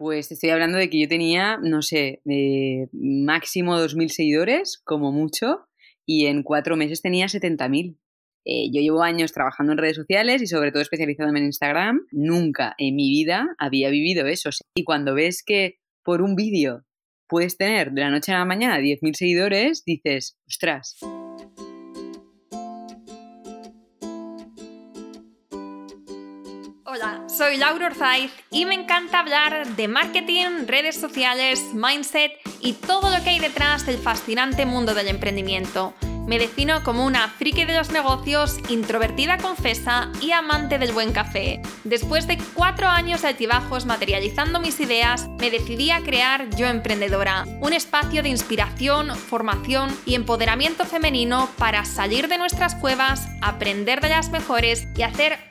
Pues estoy hablando de que yo tenía, no sé, eh, máximo 2.000 seguidores, como mucho, y en cuatro meses tenía 70.000. Eh, yo llevo años trabajando en redes sociales y sobre todo especializándome en Instagram. Nunca en mi vida había vivido eso. Y cuando ves que por un vídeo puedes tener de la noche a la mañana 10.000 seguidores, dices, ostras. Soy Laura Orzaiz y me encanta hablar de marketing, redes sociales, mindset y todo lo que hay detrás del fascinante mundo del emprendimiento. Me defino como una friki de los negocios, introvertida confesa y amante del buen café. Después de cuatro años de altibajos materializando mis ideas, me decidí a crear Yo Emprendedora, un espacio de inspiración, formación y empoderamiento femenino para salir de nuestras cuevas, aprender de las mejores y hacer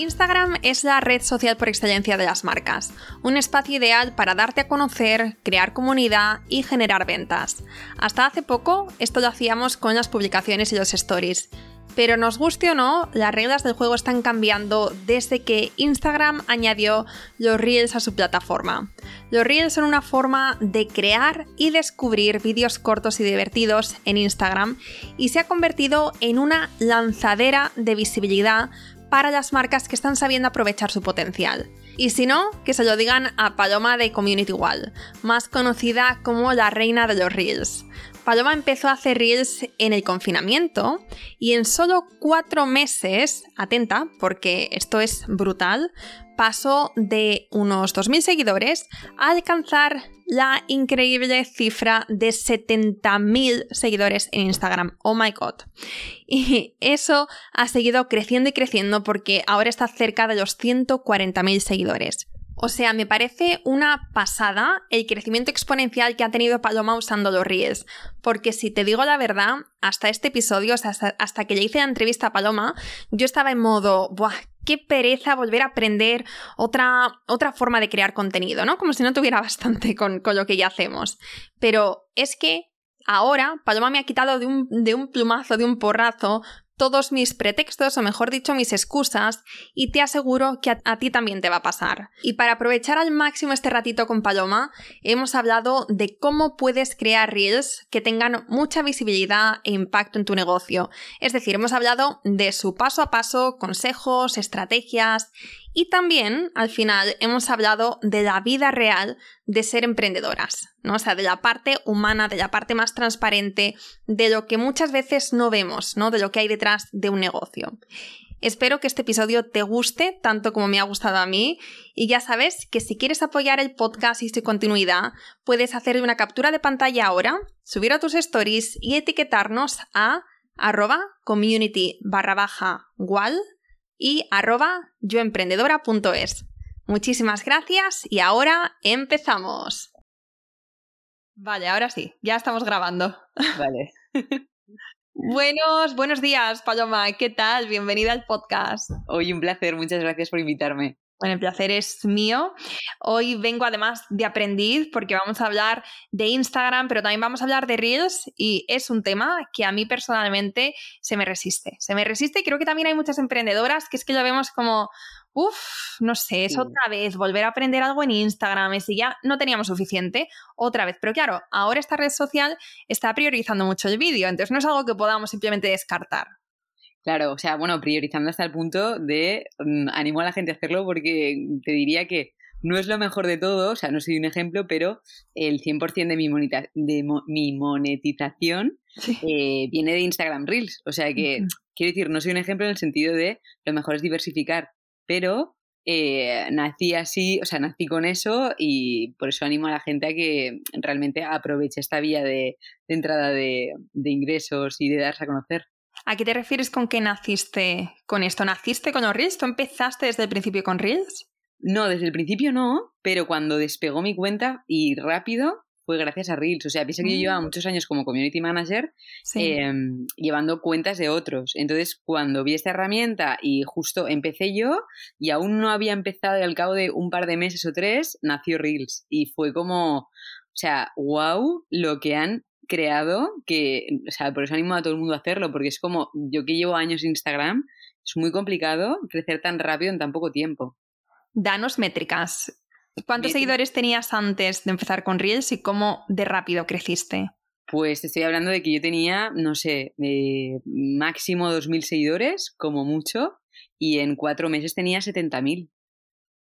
Instagram es la red social por excelencia de las marcas, un espacio ideal para darte a conocer, crear comunidad y generar ventas. Hasta hace poco esto lo hacíamos con las publicaciones y los stories, pero nos guste o no, las reglas del juego están cambiando desde que Instagram añadió los Reels a su plataforma. Los Reels son una forma de crear y descubrir vídeos cortos y divertidos en Instagram y se ha convertido en una lanzadera de visibilidad para las marcas que están sabiendo aprovechar su potencial. Y si no, que se lo digan a Paloma de Community Wall, más conocida como la reina de los Reels. Paloma empezó a hacer Reels en el confinamiento y en solo cuatro meses, atenta, porque esto es brutal, pasó de unos 2.000 seguidores a alcanzar la increíble cifra de 70.000 seguidores en Instagram. Oh my god. Y eso ha seguido creciendo y creciendo porque ahora está cerca de los 140.000 seguidores. O sea, me parece una pasada el crecimiento exponencial que ha tenido Paloma usando los Reels. Porque si te digo la verdad, hasta este episodio, hasta, que le hice la entrevista a Paloma, yo estaba en modo, ¡buah! Qué pereza volver a aprender otra, otra forma de crear contenido, ¿no? Como si no tuviera bastante con, con lo que ya hacemos. Pero es que ahora Paloma me ha quitado de un, de un plumazo, de un porrazo, todos mis pretextos, o mejor dicho, mis excusas, y te aseguro que a, ti también te va a pasar. Y para aprovechar al máximo este ratito con Paloma, hemos hablado de cómo puedes crear reels que tengan mucha visibilidad e impacto en tu negocio. Es decir, hemos hablado de su paso a paso, consejos, estrategias y también, al final, hemos hablado de la vida real de ser emprendedoras, ¿no? O sea, de la parte humana, de la parte más transparente, de lo que muchas veces no vemos, ¿no? De lo que hay detrás de un negocio. Espero que este episodio te guste tanto como me ha gustado a mí y ya sabes que si quieres apoyar el podcast y su continuidad, puedes hacerle una captura de pantalla ahora, subir a tus stories y etiquetarnos a arroba community barra baja y arroba yoemprendedora.es. Muchísimas gracias y ahora empezamos. Vale, ahora sí, ya estamos grabando. Vale. Buenos, buenos días, Paloma. ¿Qué tal? Bienvenida al podcast. Hoy un placer, muchas gracias por invitarme. Bueno, el placer es mío. Hoy vengo además de aprendiz porque vamos a hablar de Instagram, pero también vamos a hablar de Reels y es un tema que a mí personalmente se me resiste. Se me resiste y creo que también hay muchas emprendedoras que es que lo vemos como, uff, no sé, es otra vez volver a aprender algo en Instagram, y si ya no teníamos suficiente, otra vez. Pero claro, ahora esta red social está priorizando mucho el vídeo, entonces no es algo que podamos simplemente descartar. Claro, o sea, bueno, priorizando hasta el punto de mm, animo a la gente a hacerlo porque te diría que no es lo mejor de todo, o sea, no soy un ejemplo, pero el 100% de mi, de mi monetización eh, viene de Instagram Reels. O sea que, quiero decir, no soy un ejemplo en el sentido de lo mejor es diversificar, pero eh, nací así, o sea, nací con eso y por eso animo a la gente a que realmente aproveche esta vía de, entrada de ingresos y de darse a conocer. ¿A qué te refieres con que naciste con esto? ¿Naciste con los Reels? ¿Tú empezaste desde el principio con Reels? No, desde el principio no, pero cuando despegó mi cuenta y rápido fue gracias a Reels. O sea, piensa que yo llevaba Mm. muchos años como community manager Sí. em, llevando cuentas de otros. Entonces, cuando vi esta herramienta y justo empecé yo y aún no había empezado y al cabo de un par de meses o tres, nació Reels. Y fue como, o sea, wow, lo que han creado, que, o sea, por eso animo a todo el mundo a hacerlo, porque es como, yo que llevo años en Instagram, es muy complicado crecer tan rápido en tan poco tiempo. Danos métricas. ¿Cuántos seguidores tenías antes de empezar con Reels y cómo de rápido creciste? Pues te estoy hablando de que yo tenía, no sé, eh, máximo 2.000 seguidores, como mucho, y en cuatro meses tenía 70.000.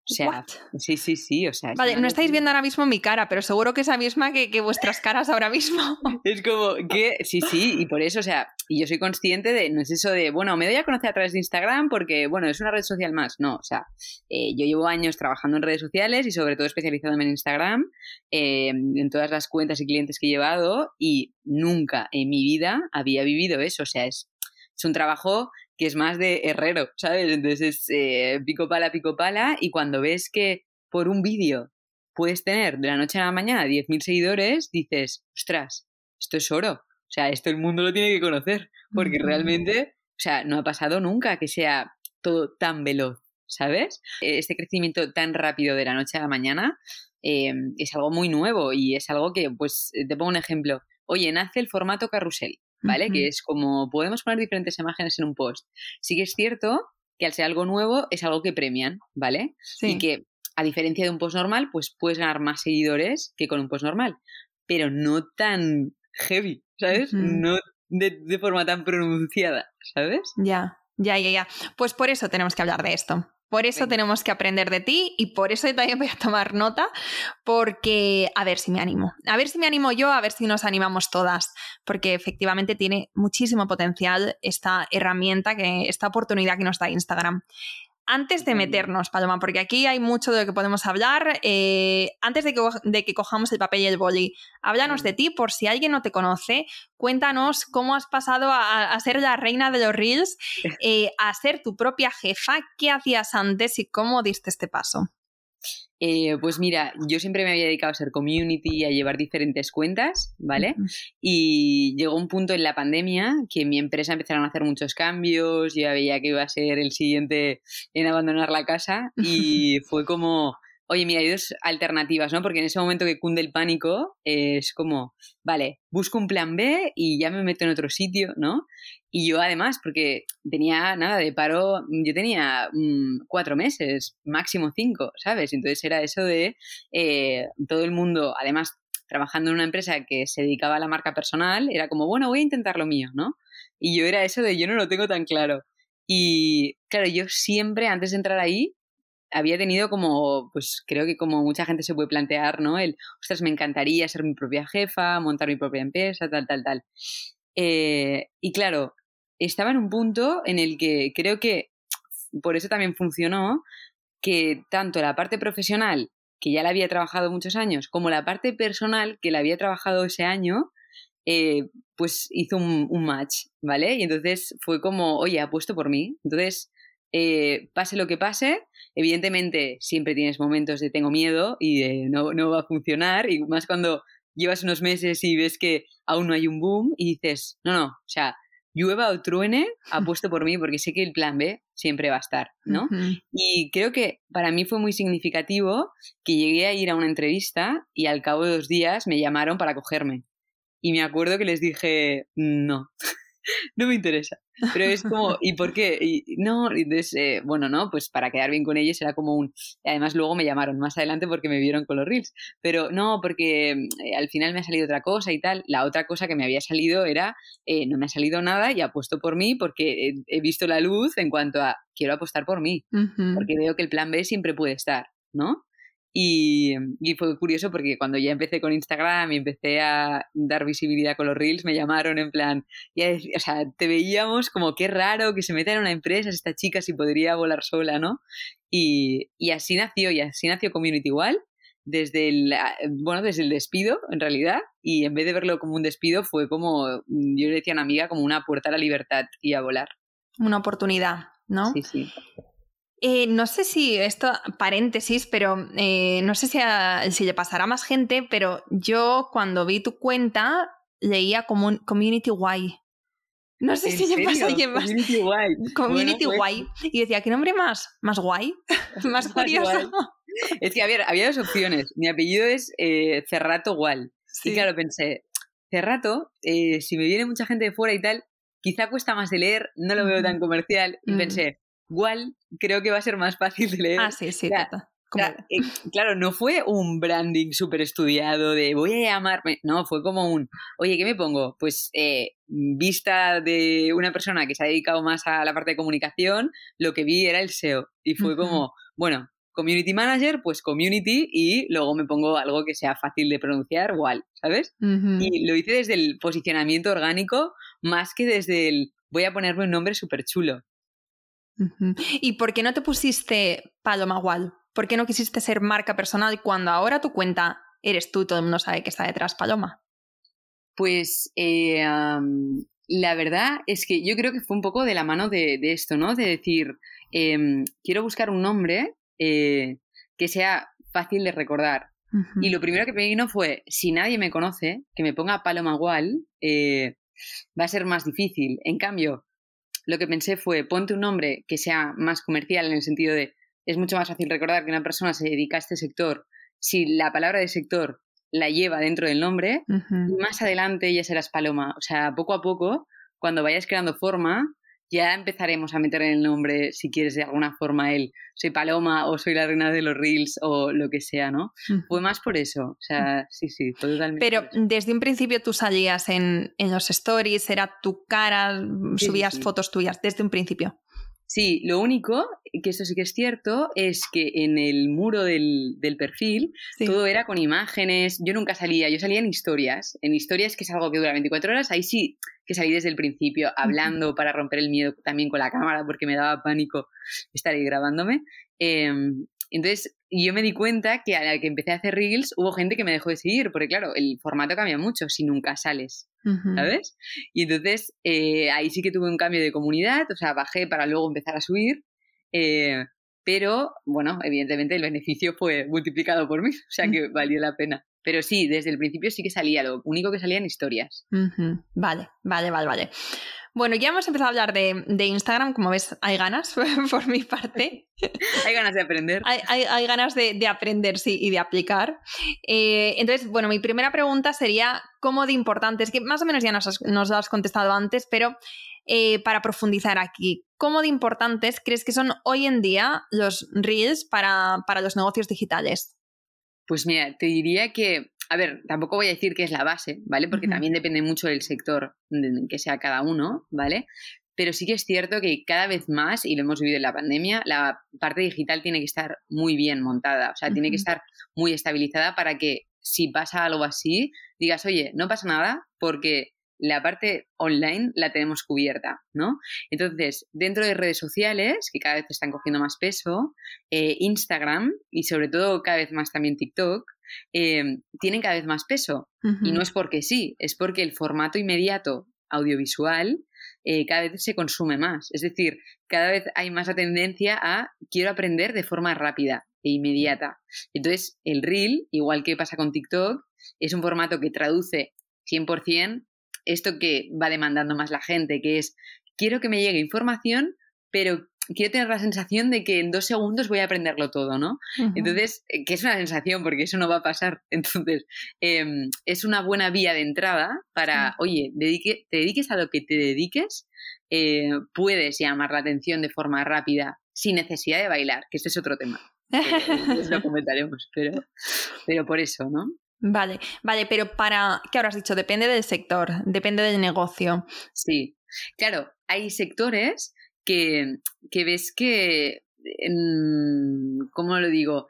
O sea, What? sí, sí, sí, o sea... Vale, no estáis viendo ahora mismo mi cara, pero seguro que es la misma que, que vuestras caras ahora mismo. Es como que, sí, sí, y por eso, o sea, y yo soy consciente de, no es eso de, bueno, me doy a conocer a través de Instagram porque, bueno, es una red social más. No, o sea, eh, yo llevo años trabajando en redes sociales y sobre todo especializándome en Instagram, eh, en todas las cuentas y clientes que he llevado y nunca en mi vida había vivido eso. O sea, es, es un trabajo que es más de herrero, ¿sabes? Entonces es eh, pico pala, pico pala y cuando ves que por un vídeo puedes tener de la noche a la mañana 10.000 seguidores, dices, ostras, esto es oro. O sea, esto el mundo lo tiene que conocer, porque realmente, o sea, no ha pasado nunca que sea todo tan veloz, ¿sabes? Este crecimiento tan rápido de la noche a la mañana eh, es algo muy nuevo y es algo que, pues, te pongo un ejemplo. Oye, nace el formato carrusel, ¿vale? Que es como podemos poner diferentes imágenes en un post. Sí que es cierto que al ser algo nuevo es algo que premian, ¿vale? Sí. Y que a diferencia de un post normal, pues puedes ganar más seguidores que con un post normal, pero no tan heavy, ¿sabes? No de, de forma tan pronunciada, ¿sabes? Ya, ya, ya, ya. Pues por eso tenemos que hablar de esto. Por eso Venga. tenemos que aprender de ti y por eso también voy a tomar nota, porque a ver si me animo. A ver si me animo yo, a ver si nos animamos todas, porque efectivamente tiene muchísimo potencial esta herramienta, que, esta oportunidad que nos da Instagram. Antes de meternos, Paloma, porque aquí hay mucho de lo que podemos hablar, eh, antes de que, de que cojamos el papel y el boli, háblanos de ti por si alguien no te conoce, cuéntanos cómo has pasado a, a ser la reina de los reels, eh, a ser tu propia jefa, qué hacías antes y cómo diste este paso. Eh, pues mira, yo siempre me había dedicado a ser community y a llevar diferentes cuentas, ¿vale? Y llegó un punto en la pandemia que en mi empresa empezaron a hacer muchos cambios, yo ya veía que iba a ser el siguiente en abandonar la casa y fue como, oye, mira, hay dos alternativas, ¿no? Porque en ese momento que cunde el pánico es como, vale, busco un plan B y ya me meto en otro sitio, ¿no? Y yo además, porque tenía nada de paro, yo tenía mm, cuatro meses, máximo cinco, ¿sabes? Entonces era eso de eh, todo el mundo, además trabajando en una empresa que se dedicaba a la marca personal, era como, bueno, voy a intentar lo mío, ¿no? Y yo era eso de yo no lo tengo tan claro. Y claro, yo siempre antes de entrar ahí había tenido como, pues creo que como mucha gente se puede plantear, ¿no? El, ostras, me encantaría ser mi propia jefa, montar mi propia empresa, tal, tal, tal. Eh, y claro, estaba en un punto en el que creo que por eso también funcionó, que tanto la parte profesional, que ya la había trabajado muchos años, como la parte personal, que la había trabajado ese año, eh, pues hizo un, un, match, ¿vale? Y entonces fue como, oye, apuesto por mí. Entonces, eh, pase lo que pase, evidentemente siempre tienes momentos de tengo miedo y de no, no va a funcionar, y más cuando llevas unos meses y ves que aún no hay un boom y dices, no, no, o sea, llueva o truene, apuesto por mí porque sé que el plan B siempre va a estar, ¿no? Uh -huh. Y creo que para mí fue muy significativo que llegué a ir a una entrevista y al cabo de dos días me llamaron para cogerme. Y me acuerdo que les dije, no, no me interesa. Pero es como, ¿y por qué? Y, no, entonces, eh, bueno, no, pues para quedar bien con ellos era como un... Además luego me llamaron más adelante porque me vieron con los reels. Pero no, porque eh, al final me ha salido otra cosa y tal. La otra cosa que me había salido era, eh, no me ha salido nada y apuesto por mí porque he, he visto la luz en cuanto a, quiero apostar por mí. Uh -huh. Porque veo que el plan B siempre puede estar, ¿no? Y, y, fue curioso porque cuando ya empecé con Instagram y empecé a dar visibilidad con los reels, me llamaron en plan, ya, o sea, te veíamos como qué raro que se meta en una empresa esta chica si podría volar sola, ¿no? Y, y así nació, y así nació Community Igual, desde el, bueno, desde el despido, en realidad, y en vez de verlo como un despido, fue como, yo le decía a una amiga, como una puerta a la libertad y a volar. Una oportunidad, ¿no? Sí, sí. Eh, no sé si esto, paréntesis, pero eh, no sé si, si le pasará a más gente, pero yo cuando vi tu cuenta leía como un Community Y. No sé si le pasa a alguien más. Community Y. Community Bueno, Y. Y decía, ¿qué nombre más? ¿Más guay? ¿Más curioso? Es que, a ver, había dos opciones. Mi apellido es eh, Cerrato Gual. Sí. Y claro, pensé, Cerrato, si me viene mucha gente de fuera y tal, quizá cuesta más de leer, no lo veo tan comercial. Y pensé, Gual, creo que va a ser más fácil de leer. Ah, sí, sí, Claro, eh, claro, no fue un branding súper estudiado de voy a llamarme. No, fue como un, oye, ¿qué me pongo? Pues eh, vista de una persona que se ha dedicado más a la parte de comunicación, lo que vi era el SEO. Y fue como, bueno, community manager, pues community y luego me pongo algo que sea fácil de pronunciar, igual, ¿sabes? Y lo hice desde el posicionamiento orgánico más que desde el voy a ponerme un nombre súper chulo. ¿Y por qué no te pusiste Paloma Wall? ¿Por qué no quisiste ser marca personal cuando ahora tu cuenta eres tú todo el mundo sabe que está detrás Paloma? Pues eh, la verdad es que yo creo que fue un poco de la mano de, de esto, ¿no? De decir, em, quiero buscar un nombre eh, que sea fácil de recordar. Y lo primero que me vino fue, si nadie me conoce, que me ponga Paloma Gual, eh, va a ser más difícil. En cambio, lo que pensé fue, ponte un nombre que sea más comercial en el sentido de, es mucho más fácil recordar que una persona se dedica a este sector si la palabra de sector la lleva dentro del nombre y más adelante ya serás paloma. O sea, poco a poco, cuando vayas creando forma, ya empezaremos a meter en el nombre, si quieres de alguna forma, el soy paloma o soy la reina de los reels o lo que sea, ¿no? Fue más por eso. O sea, sí, sí, totalmente. Pero desde un principio tú salías en, en los stories, era tu cara, Sí, subías sí. fotos tuyas, desde un principio. Sí, lo único, que esto sí que es cierto, es que en el muro del, del perfil Sí. todo era con imágenes. Yo nunca salía, yo salía en historias. En historias, que es algo que dura 24 horas, ahí sí que salí desde el principio, hablando para romper el miedo también con la cámara, porque me daba pánico estar ahí grabándome. Eh, entonces, yo me di cuenta que a la que empecé a hacer reels hubo gente que me dejó de seguir, porque claro, el formato cambia mucho si nunca sales. ¿sabes? Y entonces eh, ahí sí que tuve un cambio de comunidad, o sea, bajé para luego empezar a subir, eh, pero bueno, evidentemente el beneficio fue multiplicado por mí, o sea que valió la pena. Pero sí, desde el principio sí que salía, lo único que salía en historias. Vale, vale, vale, vale. Bueno, ya hemos empezado a hablar de, de Instagram, como ves, hay ganas por mi parte. Hay ganas de aprender. Hay, hay- hay ganas de, de aprender, sí, y de aplicar. Eh, entonces, bueno, mi primera pregunta sería, ¿cómo de importante? Es que más o menos ya nos, has- nos lo has contestado antes, pero eh, para profundizar aquí, ¿cómo de importantes crees que son hoy en día los reels para, para los negocios digitales? Pues mira, te diría que, a ver, tampoco voy a decir que es la base, ¿vale? Porque también depende mucho del sector en que sea cada uno, ¿vale? Pero sí que es cierto que cada vez más, y lo hemos vivido en la pandemia, la parte digital tiene que estar muy bien montada, o sea, tiene que estar muy estabilizada para que si pasa algo así, digas, oye, no pasa nada porque la parte online la tenemos cubierta, ¿no? Entonces, dentro de redes sociales, que cada vez están cogiendo más peso, eh, Instagram y sobre todo cada vez más también TikTok, eh, tienen cada vez más peso. Y no es porque sí, es porque el formato inmediato audiovisual eh, cada vez se consume más. Es decir, cada vez hay más la tendencia a quiero aprender de forma rápida e inmediata. Entonces, el reel, igual que pasa con TikTok, es un formato que traduce 100% esto que va demandando más la gente, que es quiero que me llegue información, pero quiero tener la sensación de que en dos segundos voy a aprenderlo todo, ¿no? Entonces, eh, que es una sensación, porque eso no va a pasar. Entonces, eh, es una buena vía de entrada para, oye, dedique, te dediques a lo que te dediques, eh, puedes llamar la atención de forma rápida, sin necesidad de bailar, que este es otro tema. lo comentaremos, pero, pero por eso, ¿no? Vale, vale, pero para, ¿qué habrás dicho? Depende del sector, depende del negocio. Sí. Claro, hay sectores que, que ves que, ¿cómo lo digo?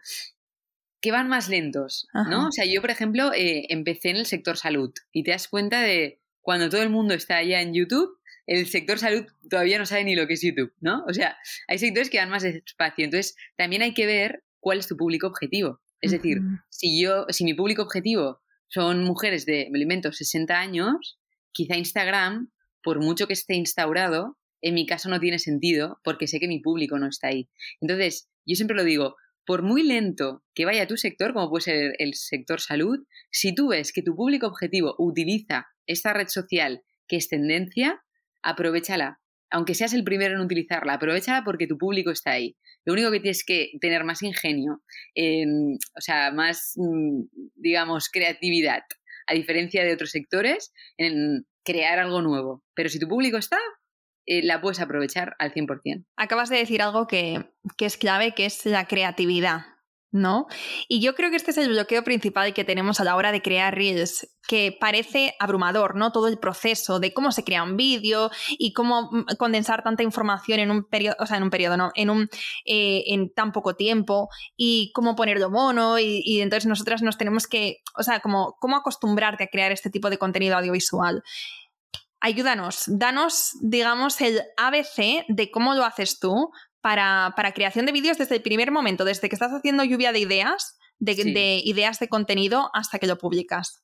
Que van más lentos, Ajá. ¿no? O sea, yo, por ejemplo, eh, empecé en el sector salud y te das cuenta de cuando todo el mundo está allá en YouTube, el sector salud todavía no sabe ni lo que es YouTube, ¿no? O sea, hay sectores que van más despacio. Entonces, también hay que ver cuál es tu público objetivo. Es decir, si yo, si mi público objetivo son mujeres de, me invento, 60 años, quizá Instagram, por mucho que esté instaurado, en mi caso no tiene sentido porque sé que mi público no está ahí. Entonces, yo siempre lo digo, por muy lento que vaya tu sector, como puede ser el sector salud, si tú ves que tu público objetivo utiliza esta red social que es tendencia, aprovechala. Aunque seas el primero en utilizarla, aprovechala porque tu público está ahí. Lo único que tienes que tener más ingenio, o sea, más, mm, digamos, creatividad, a diferencia de otros sectores, en crear algo nuevo. Pero si tu público está, eh, la puedes aprovechar al 100%. Acabas de decir algo que, que es clave, que es la creatividad. ¿No? Y yo creo que este es el bloqueo principal que tenemos a la hora de crear Reels, que parece abrumador, ¿no? Todo el proceso de cómo se crea un vídeo y cómo mm, condensar tanta información en un periodo, o sea, en un periodo, no, en un eh, en tan poco tiempo y cómo ponerlo mono y, entonces nosotras nos tenemos que, o sea, cómo acostumbrarte a crear este tipo de contenido audiovisual. Ayúdanos, danos, digamos, el ABC de cómo lo haces tú para, creación de vídeos desde el primer momento, desde que estás haciendo lluvia de ideas, de, ideas de contenido hasta que lo publicas?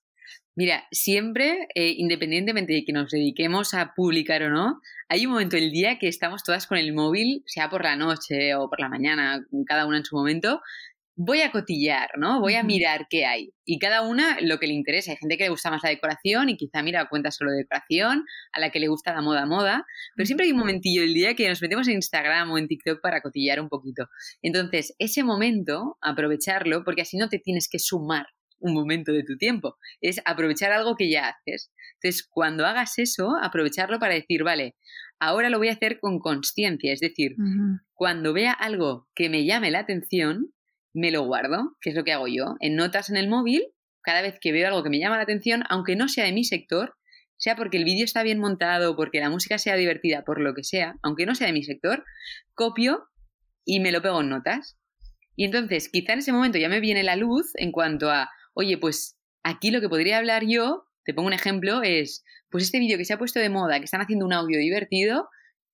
Mira, siempre, eh, independientemente de que nos dediquemos a publicar o no, hay un momento del día que estamos todas con el móvil, sea por la noche o por la mañana, cada una en su momento, voy a cotillar, ¿no? Voy a mirar qué hay. Y cada una lo que le interesa. Hay gente que le gusta más la decoración y quizá mira cuenta solo de decoración, a la que le gusta la moda moda, pero siempre hay un momentillo del día que nos metemos en Instagram o en TikTok para cotillar un poquito. Entonces, ese momento, aprovecharlo, porque así no te tienes que sumar un momento de tu tiempo, es aprovechar algo que ya haces. Entonces, cuando hagas eso, aprovecharlo para decir, vale, ahora lo voy a hacer con conciencia, es decir, cuando vea algo que me llame la atención, me lo guardo, que es lo que hago yo, en notas en el móvil, cada vez que veo algo que me llama la atención, aunque no sea de mi sector, sea porque el vídeo está bien montado, porque la música sea divertida, por lo que sea, aunque no sea de mi sector, copio y me lo pego en notas. Y entonces, quizá en ese momento ya me viene la luz en cuanto a, oye, pues aquí lo que podría hablar yo, te pongo un ejemplo, es, pues este vídeo que se ha puesto de moda, que están haciendo un audio divertido,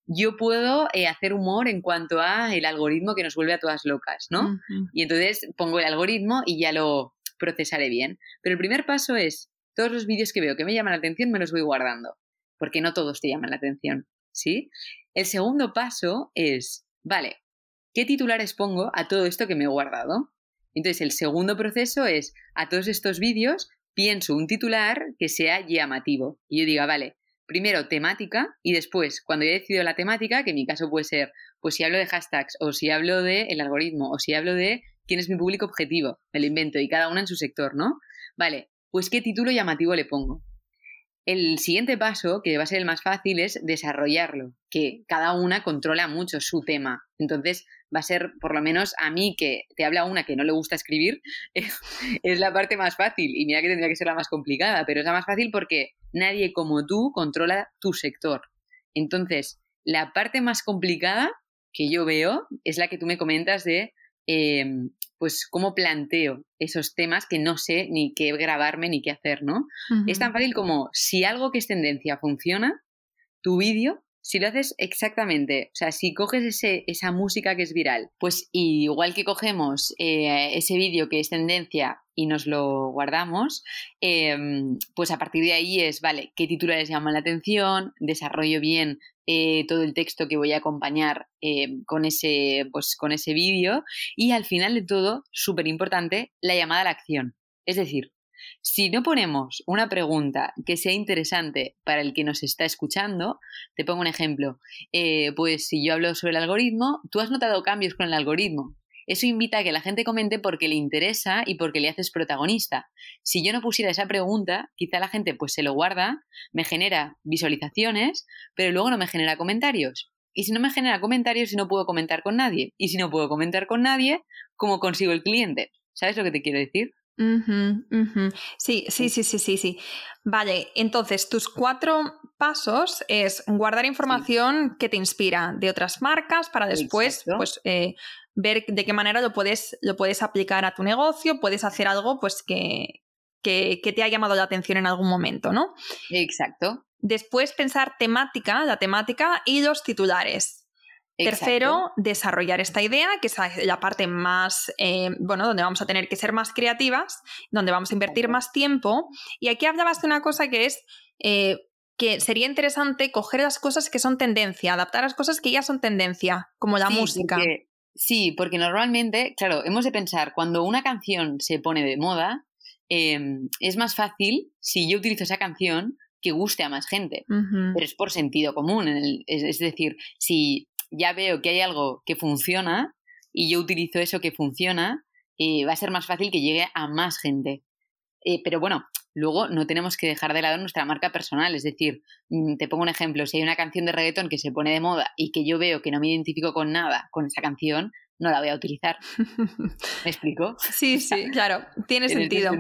yo puedo eh, hacer humor en cuanto a el algoritmo que nos vuelve a todas locas, ¿no? Y entonces pongo el algoritmo y ya lo procesaré bien. Pero el primer paso es, todos los vídeos que veo que me llaman la atención me los voy guardando, porque no todos te llaman la atención, ¿sí? El segundo paso es, vale, ¿qué titulares pongo a todo esto que me he guardado? Entonces el segundo proceso es, a todos estos vídeos pienso un titular que sea llamativo. Y yo diga, vale, primero temática y después, cuando ya he decidido la temática, que en mi caso puede ser, pues si hablo de hashtags o si hablo de el algoritmo o si hablo de quién es mi público objetivo, me lo invento y cada una en su sector, ¿no? Vale, pues qué título llamativo le pongo. El siguiente paso, que va a ser el más fácil, es desarrollarlo, que cada una controla mucho su tema. Entonces, va a ser, por lo menos a mí, que te habla una que no le gusta escribir, es la parte más fácil. Y mira que tendría que ser la más complicada, pero es la más fácil porque nadie como tú controla tu sector. Entonces, la parte más complicada que yo veo es la que tú me comentas de, em, pues, cómo planteo esos temas que no sé ni qué grabarme ni qué hacer, ¿no? Es tan fácil como si algo que es tendencia funciona, tu vídeo si lo haces exactamente, o sea, si coges ese, esa música que es viral, pues igual que cogemos eh, ese vídeo que es tendencia y nos lo guardamos, em, pues a partir de ahí es, vale, qué titulares llaman la atención, desarrollo bien eh, todo el texto que voy a acompañar eh, con ese, pues, ese vídeo y al final de todo, súper importante, la llamada a la acción. Es decir, si no ponemos una pregunta que sea interesante para el que nos está escuchando, te pongo un ejemplo. Eh, pues si yo hablo sobre el algoritmo, tú has notado cambios con el algoritmo. Eso invita a que la gente comente porque le interesa y porque le haces protagonista. Si yo no pusiera esa pregunta, quizá la gente pues se lo guarda, me genera visualizaciones, pero luego no me genera comentarios. Y si no me genera comentarios, si no puedo comentar con nadie. Y si no puedo comentar con nadie, ¿cómo consigo el cliente? ¿Sabes lo que te quiero decir? Sí, sí, sí, sí, sí, sí. Vale, entonces tus cuatro pasos es guardar información que te inspira de otras marcas para después pues, eh, ver de qué manera lo puedes, lo puedes aplicar a tu negocio, puedes hacer algo pues que, que, que te ha llamado la atención en algún momento, ¿no? Exacto. Después pensar temática, la temática y los titulares. Tercero, desarrollar esta idea, que es la parte más, eh, bueno, donde vamos a tener que ser más creativas, donde vamos a invertir más tiempo. Y aquí hablabas de una cosa que es, eh, que sería interesante coger las cosas que son tendencia, adaptar las cosas que ya son tendencia, como la música. Sí, porque normalmente, claro, hemos de pensar, cuando una canción se pone de moda, em, es más fácil si yo utilizo esa canción que guste a más gente, pero es por sentido común. es, decir, si ya veo que hay algo que funciona y yo utilizo eso que funciona, eh, va a ser más fácil que llegue a más gente. Eh, pero bueno, luego no tenemos que dejar de lado nuestra marca personal. Es decir, mm, te pongo un ejemplo, si hay una canción de reggaetón que se pone de moda y que yo veo que no me identifico con nada con esa canción, no la voy a utilizar. ¿Me explico? Sí, sí, claro, tiene sentido.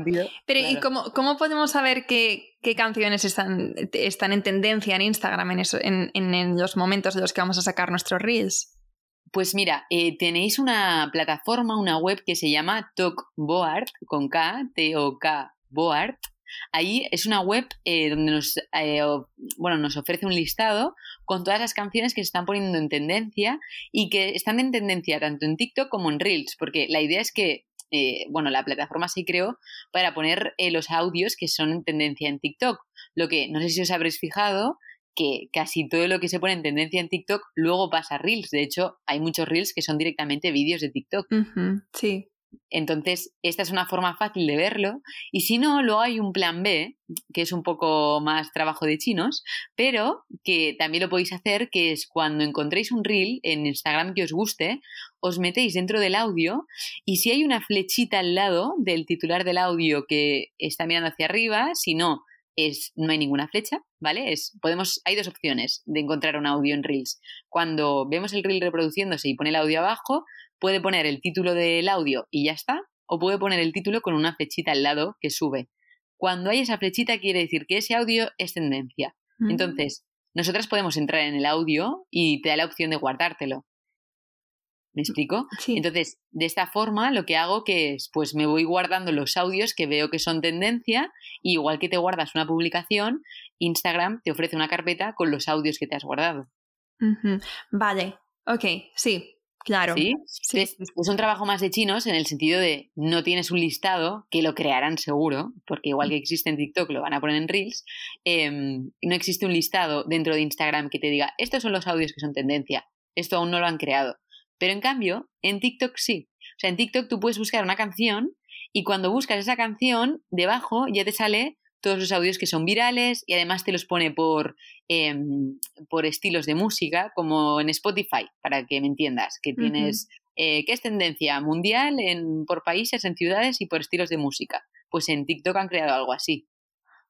Pero ¿y cómo, cómo, podemos saber qué, qué canciones están, están, en tendencia en Instagram en, en, los momentos en los que vamos a sacar nuestros reels? Pues mira, eh, tenéis una plataforma, una web que se llama Talkboard, con K, T-O-K Board, Ahí es una web eh, donde nos, eh, bueno, nos ofrece un listado con todas las canciones que se están poniendo en tendencia y que están en tendencia tanto en TikTok como en Reels, porque la idea es que eh, bueno, la plataforma se creó para poner los audios que son en tendencia en TikTok. Lo que no sé si os habréis fijado que casi todo lo que se pone en tendencia en TikTok luego pasa a Reels. De hecho, hay muchos Reels que son directamente vídeos de TikTok. sí. Entonces, esta es una forma fácil de verlo. Y si no, luego hay un plan B, que es un poco más trabajo de chinos, pero que también lo podéis hacer, que es cuando encontréis un reel en Instagram que os guste, os metéis dentro del audio y si hay una flechita al lado del titular del audio que está mirando hacia arriba, si no, es, no hay ninguna flecha, ¿vale? Es, podemos, hay dos opciones de encontrar un audio en Reels. Cuando vemos el reel reproduciéndose y pone el audio abajo, puede poner el título del audio y ya está, o puede poner el título con una flechita al lado que sube. Cuando hay esa flechita quiere decir que ese audio es tendencia. Mm. Entonces, nosotras podemos entrar en el audio y te da la opción de guardártelo. ¿Me explico? Entonces, de esta forma lo que hago que es, pues me voy guardando los audios que veo que son tendencia, y igual que te guardas una publicación, Instagram te ofrece una carpeta con los audios que te has guardado. Vale, ok, sí, Claro. ¿Sí? Es, un trabajo más de chinos en el sentido de no tienes un listado, que lo crearán seguro, porque igual que existe en TikTok, lo van a poner en Reels. Em, no existe un listado dentro de Instagram que te diga, estos son los audios que son tendencia. Esto aún no lo han creado. Pero en cambio, en TikTok sí. O sea, en TikTok tú puedes buscar una canción y cuando buscas esa canción, debajo ya te sale todos los audios que son virales y además te los pone por, em, por estilos de música, como en Spotify, para que me entiendas, que tienes, eh, ¿qué es tendencia mundial en, por países, en ciudades y por estilos de música? Pues en TikTok han creado algo así.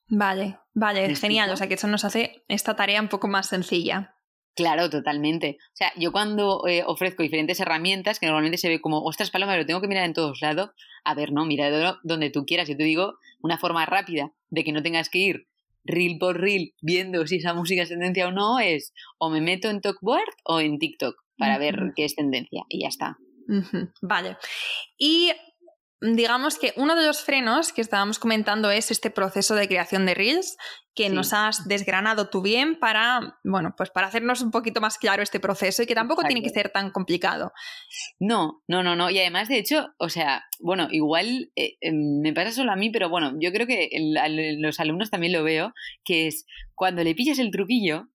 Vale, vale, genial. O sea que eso nos hace esta tarea un poco más sencilla. Claro, totalmente. O sea, yo cuando eh, ofrezco diferentes herramientas, que normalmente se ve como, ostras, Paloma, lo tengo que mirar en todos lados. A ver, no, mira donde tú quieras. Yo te digo una forma rápida de que no tengas que ir reel por reel viendo si esa música es tendencia o no, es o me meto en Talkboard o en TikTok para ver qué es tendencia y ya está. Vale. Y digamos que uno de los frenos que estábamos comentando es este proceso de creación de Reels, que nos has desgranado tú bien para, bueno, pues para hacernos un poquito más claro este proceso y que tampoco tiene que ser tan complicado. No, no, no, no. Y además, de hecho, o sea, bueno, igual eh, em, me pasa solo a mí, pero bueno, yo creo que los alumnos también lo veo, que es cuando le pillas el truquillo,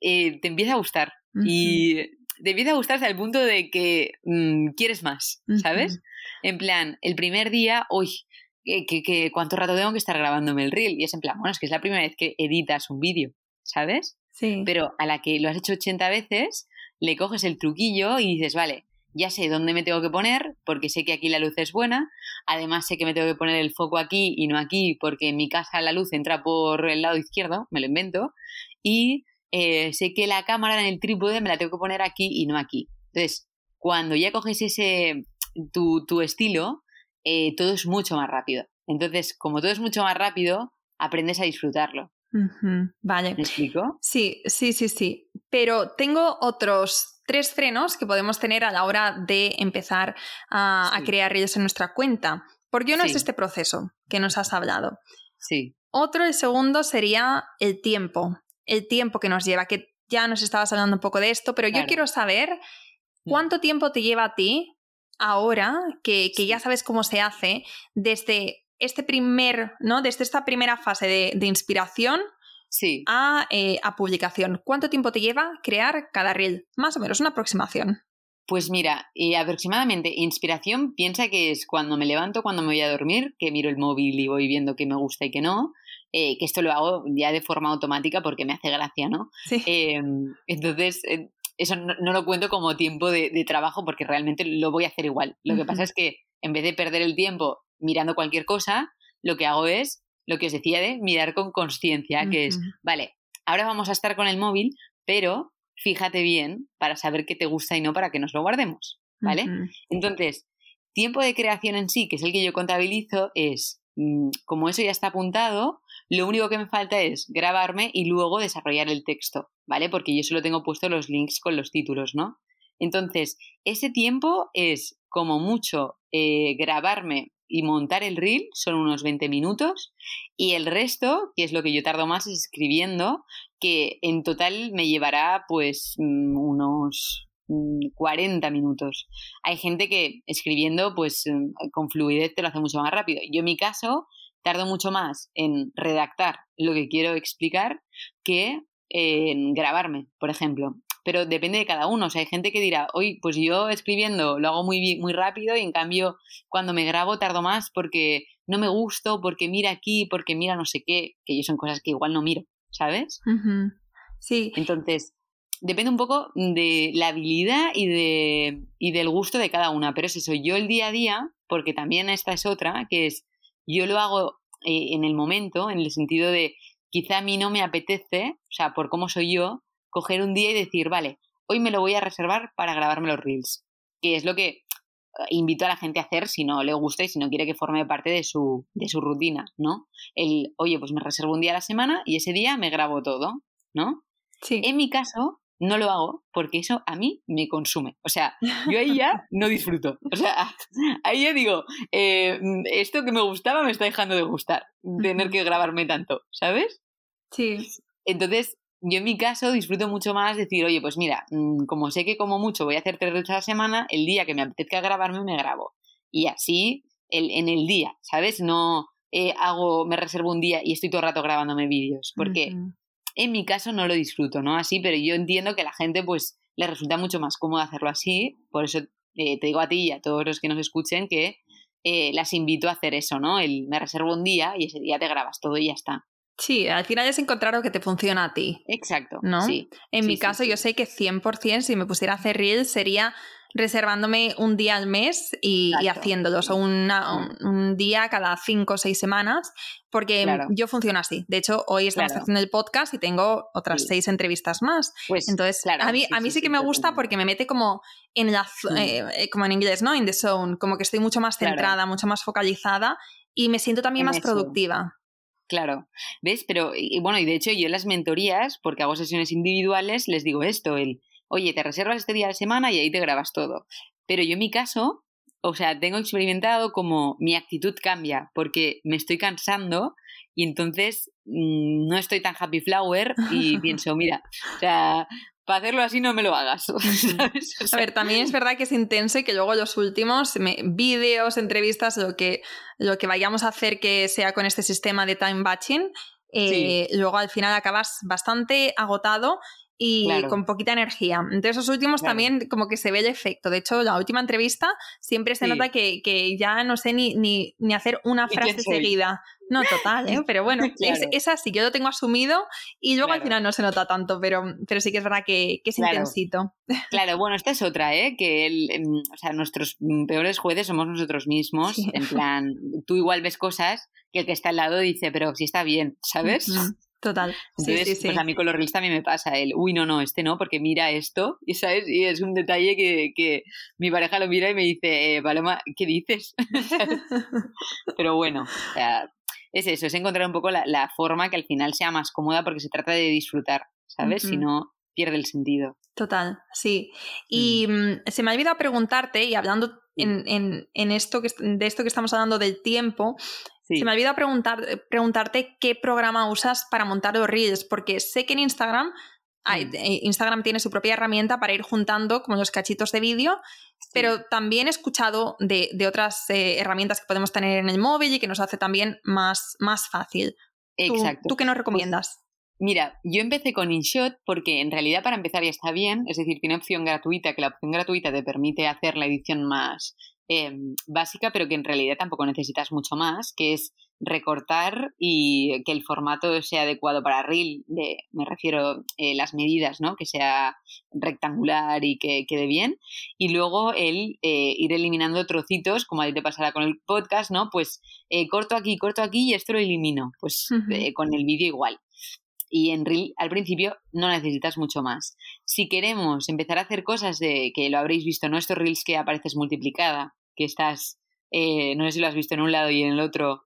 eh, te empieza a gustar. Y empieza a gustar el punto de que mm, quieres más, ¿sabes? En plan, el primer día, uy, que, cuánto rato tengo que estar grabándome el reel. Y es en plan, bueno, es que es la primera vez que editas un vídeo, ¿sabes? Sí. Pero a la que lo has hecho 80 veces, le coges el truquillo y dices, vale, ya sé dónde me tengo que poner, porque sé que aquí la luz es buena. Además, sé que me tengo que poner el foco aquí y no aquí, porque en mi casa la luz entra por el lado izquierdo, me lo invento. Y eh, sé que la cámara en el trípode me la tengo que poner aquí y no aquí. Entonces, cuando ya coges ese, tu, tu estilo, eh, todo es mucho más rápido. Entonces, como todo es mucho más rápido, aprendes a disfrutarlo. Vale. ¿Me explico? Sí, sí, sí, sí. Pero tengo otros tres frenos que podemos tener a la hora de empezar a, crear redes en nuestra cuenta. ¿Por qué no es este proceso que nos has hablado? Sí. Otro, el segundo, sería el tiempo. El tiempo que nos lleva, que ya nos estabas hablando un poco de esto, pero yo quiero saber mm. cuánto tiempo te lleva a ti ahora que, ya sabes cómo se hace, desde este primer, ¿no? Desde esta primera fase de, inspiración, sí. a, eh, a publicación. ¿Cuánto tiempo te lleva crear cada reel? Más o menos, una aproximación. Pues mira, y aproximadamente inspiración piensa que es cuando me levanto, cuando me voy a dormir, que miro el móvil y voy viendo qué me gusta y qué no, eh, que esto lo hago ya de forma automática porque me hace gracia, ¿no? Sí. Em, entonces, eh, eso no, no, lo cuento como tiempo de, de, trabajo porque realmente lo voy a hacer igual. Lo que pasa es que en vez de perder el tiempo mirando cualquier cosa, lo que hago es lo que os decía de mirar con conciencia, que es, vale, ahora vamos a estar con el móvil, pero fíjate bien para saber qué te gusta y no para que nos lo guardemos, ¿vale? Entonces, tiempo de creación en sí, que es el que yo contabilizo, es, mm, como eso ya está apuntado, lo único que me falta es grabarme y luego desarrollar el texto, ¿vale? Porque yo solo tengo puesto los links con los títulos, ¿no? Entonces, ese tiempo es como mucho eh, grabarme y montar el reel, son unos 20 minutos, y el resto, que es lo que yo tardo más, es escribiendo, que en total me llevará pues mm, unos 40 mm, minutos. Hay gente que escribiendo pues mm, con fluidez te lo hace mucho más rápido. Yo en mi caso tardo mucho más en redactar lo que quiero explicar que en grabarme, por ejemplo pero depende de cada uno. O sea, hay gente que dirá, hoy, pues yo escribiendo lo hago muy, muy rápido y en cambio cuando me grabo tardo más porque no me gusto, porque mira aquí, porque mira no sé qué, que yo son cosas que igual no miro, ¿sabes? Sí. Entonces, depende un poco de la habilidad y, de, y del gusto de cada una, pero es eso, yo el día a día, porque también esta es otra, que es, yo lo hago eh, en el momento, en el sentido de, quizá a mí no me apetece, o sea, por cómo soy yo, coger un día y decir, vale, hoy me lo voy a reservar para grabarme los reels, que es lo que eh, invito a la gente a hacer si no le gusta y si no quiere que forme parte de su, de su rutina, ¿no? El, oye, pues me reservo un día a la semana y ese día me grabo todo, ¿no? Sí. En mi caso, no lo hago porque eso a mí me consume. O sea, yo ahí ya no disfruto. O sea, ahí ya digo, eh, esto que me gustaba me está dejando de gustar, tener que grabarme tanto, ¿sabes? Sí. Entonces, yo en mi caso disfruto mucho más decir, oye, pues mira, mm, como sé que como mucho voy a hacer tres veces a la semana, el día que me apetezca grabarme me grabo. Y así el, en el día, ¿sabes? No eh, hago, me reservo un día y estoy todo el rato grabándome vídeos, porque en mi caso no lo disfruto, ¿no? Así, pero yo entiendo que a la gente pues le resulta mucho más cómodo hacerlo así, por eso eh, te digo a ti y a todos los que nos escuchen que eh, las invito a hacer eso, ¿no? El me reservo un día y ese día te grabas todo y ya está. Sí, al final es encontrar lo que te funciona a ti. Exacto. ¿No? Sí. En sí, mi sí, caso, sí. yo sé que 100% si me pusiera a hacer reels sería reservándome un día al mes y, y haciéndolos, o una, un, un, día cada cinco o seis semanas, porque claro. yo funciono así. De hecho, hoy estamos claro. haciendo el podcast y tengo otras sí. seis entrevistas más. Pues, Entonces, claro, a mí, a mí sí, que me gusta porque me mete como en la, eh, como en inglés, ¿no? In the zone, como que estoy mucho más centrada, mucho más focalizada y me siento también en más eso. productiva. Claro, ¿ves? Pero, y bueno, y de hecho yo en las mentorías, porque hago sesiones individuales, les digo esto, el, oye, te reservas este día de semana y ahí te grabas todo. Pero yo en mi caso, o sea, tengo experimentado como mi actitud cambia, porque me estoy cansando y entonces mmm, no estoy tan happy flower y pienso, mira, o sea, para hacerlo así no me lo hagas. ¿sabes? O sea, a ver, también es verdad que es intenso y que luego los últimos me, vídeos, entrevistas, lo que, lo que vayamos a hacer que sea con este sistema de time batching, eh, sí. luego al final acabas bastante agotado y claro. con poquita energía. Entonces, esos últimos claro. también como que se ve el efecto. De hecho, la última entrevista siempre se sí. nota que, que, ya no sé ni, ni, ni hacer una frase seguida. No, total, ¿eh? pero bueno, claro. es, es, así, yo lo tengo asumido y luego al final no se nota tanto, pero, pero sí que es verdad que, que es intensito. Claro, bueno, esta es otra, ¿eh? que el, o sea, nuestros peores jueces somos nosotros mismos. Sí. En plan, tú igual ves cosas que el que está al lado dice, pero si está bien, ¿sabes? Mm. Total. Entonces, sí, sí, sí. pues a mí con los reels también me pasa el, uy, no, no, este no, porque mira esto, y sabes, y es un detalle que, que mi pareja lo mira y me dice, eh, Paloma, ¿qué dices? Pero bueno, o sea, es eso, es encontrar un poco la, la, forma que al final sea más cómoda porque se trata de disfrutar, ¿sabes? Uh -huh. Si no, pierde el sentido. Total, sí. Y mm. se me ha olvidado preguntarte, y hablando en, en, en esto que, de esto que estamos hablando del tiempo, Sí. Se me ha olvidado preguntar, preguntarte qué programa usas para montar los reels, porque sé que en Instagram, hay, mm. Instagram tiene su propia herramienta para ir juntando como los cachitos de vídeo, sí. pero también he escuchado de, de otras eh, herramientas que podemos tener en el móvil y que nos hace también más, más fácil. Exacto. ¿Tú, ¿Tú, qué nos recomiendas? Mira, yo empecé con InShot porque en realidad para empezar ya está bien, es decir, tiene opción gratuita, que la opción gratuita te permite hacer la edición más em, básica, pero que en realidad tampoco necesitas mucho más, que es recortar y que el formato sea adecuado para Reel, de, me refiero eh, las medidas, ¿no? Que sea rectangular y que quede bien. Y luego el eh, ir eliminando trocitos, como a ti te pasará con el podcast, ¿no? Pues eh, corto aquí, corto aquí y esto lo elimino. Pues con el vídeo igual. Y en Reel al principio no necesitas mucho más. Si queremos empezar a hacer cosas de que lo habréis visto, ¿no? Estos Reels que apareces multiplicada, que estás, no sé si lo has visto en un lado y en el otro,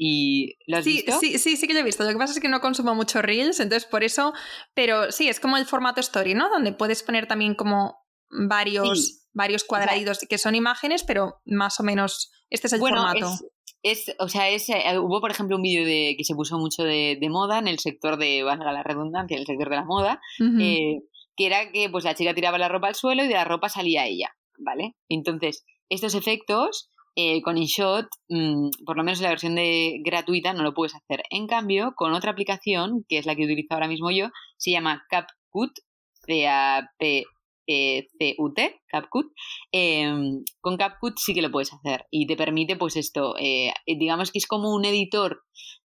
y ¿lo has sí, visto? Sí, sí, sí que lo he visto. Lo que pasa es que no consumo mucho Reels, entonces por eso, pero sí, es como el formato story, ¿no? Donde puedes poner también como varios, varios cuadraditos que son imágenes, pero más o menos este es el formato. Es, o sea, es, eh, hubo por ejemplo un vídeo de que se puso mucho de, moda en el sector de, valga la redundancia, en el sector de la moda, eh, que era que pues la chica tiraba la ropa al suelo y de la ropa salía ella, ¿vale? Entonces, estos efectos eh, con InShot, mm, por lo menos en la versión de gratuita, no lo puedes hacer. En cambio, con otra aplicación, que es la que utilizo ahora mismo yo, se llama CapCut, C-A-P-C-U-T, CapCut. Em, con CapCut sí que lo puedes hacer y te permite, pues esto, eh, digamos que es como un editor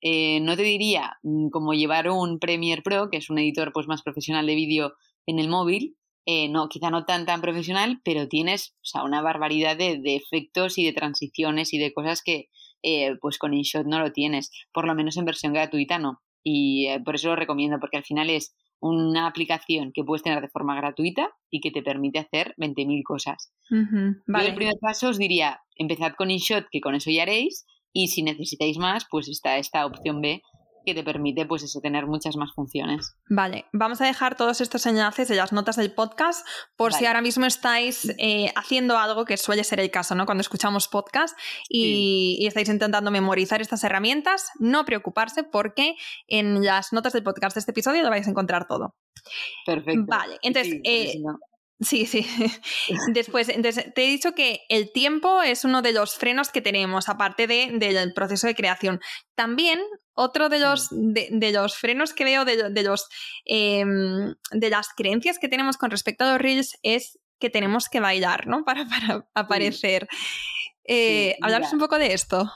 eh, no te diría mm, como llevar un Premiere Pro, que es un editor pues más profesional de vídeo en el móvil, eh, no, quizá no tan tan profesional, pero tienes o sea, una barbaridad de, efectos y de transiciones y de cosas que eh, pues con InShot no lo tienes, por lo menos en versión gratuita no. Y eh, por eso lo recomiendo, porque al final es una aplicación que puedes tener de forma gratuita y que te permite hacer 20.000 cosas. vale. el primer paso os diría, empezad con InShot, que con eso ya haréis, y si necesitáis más, pues está esta opción B que te permite, pues eso, tener muchas más funciones. Vale, vamos a dejar todos estos enlaces en las notas del podcast por si ahora mismo estáis eh, haciendo algo que suele ser el caso, ¿no? Cuando escuchamos podcast y, y, estáis intentando memorizar estas herramientas, no preocuparse porque en las notas del podcast de este episodio lo vais a encontrar todo. Perfecto. Vale, entonces, eh, Sí, sí. Después, entonces, te he dicho que el tiempo es uno de los frenos que tenemos, aparte de, del proceso de creación. También otro de los, de, los frenos que veo de, los, em, de las creencias que tenemos con respecto a los reels es que tenemos que bailar, ¿no? Para, para aparecer. Eh, un poco de esto.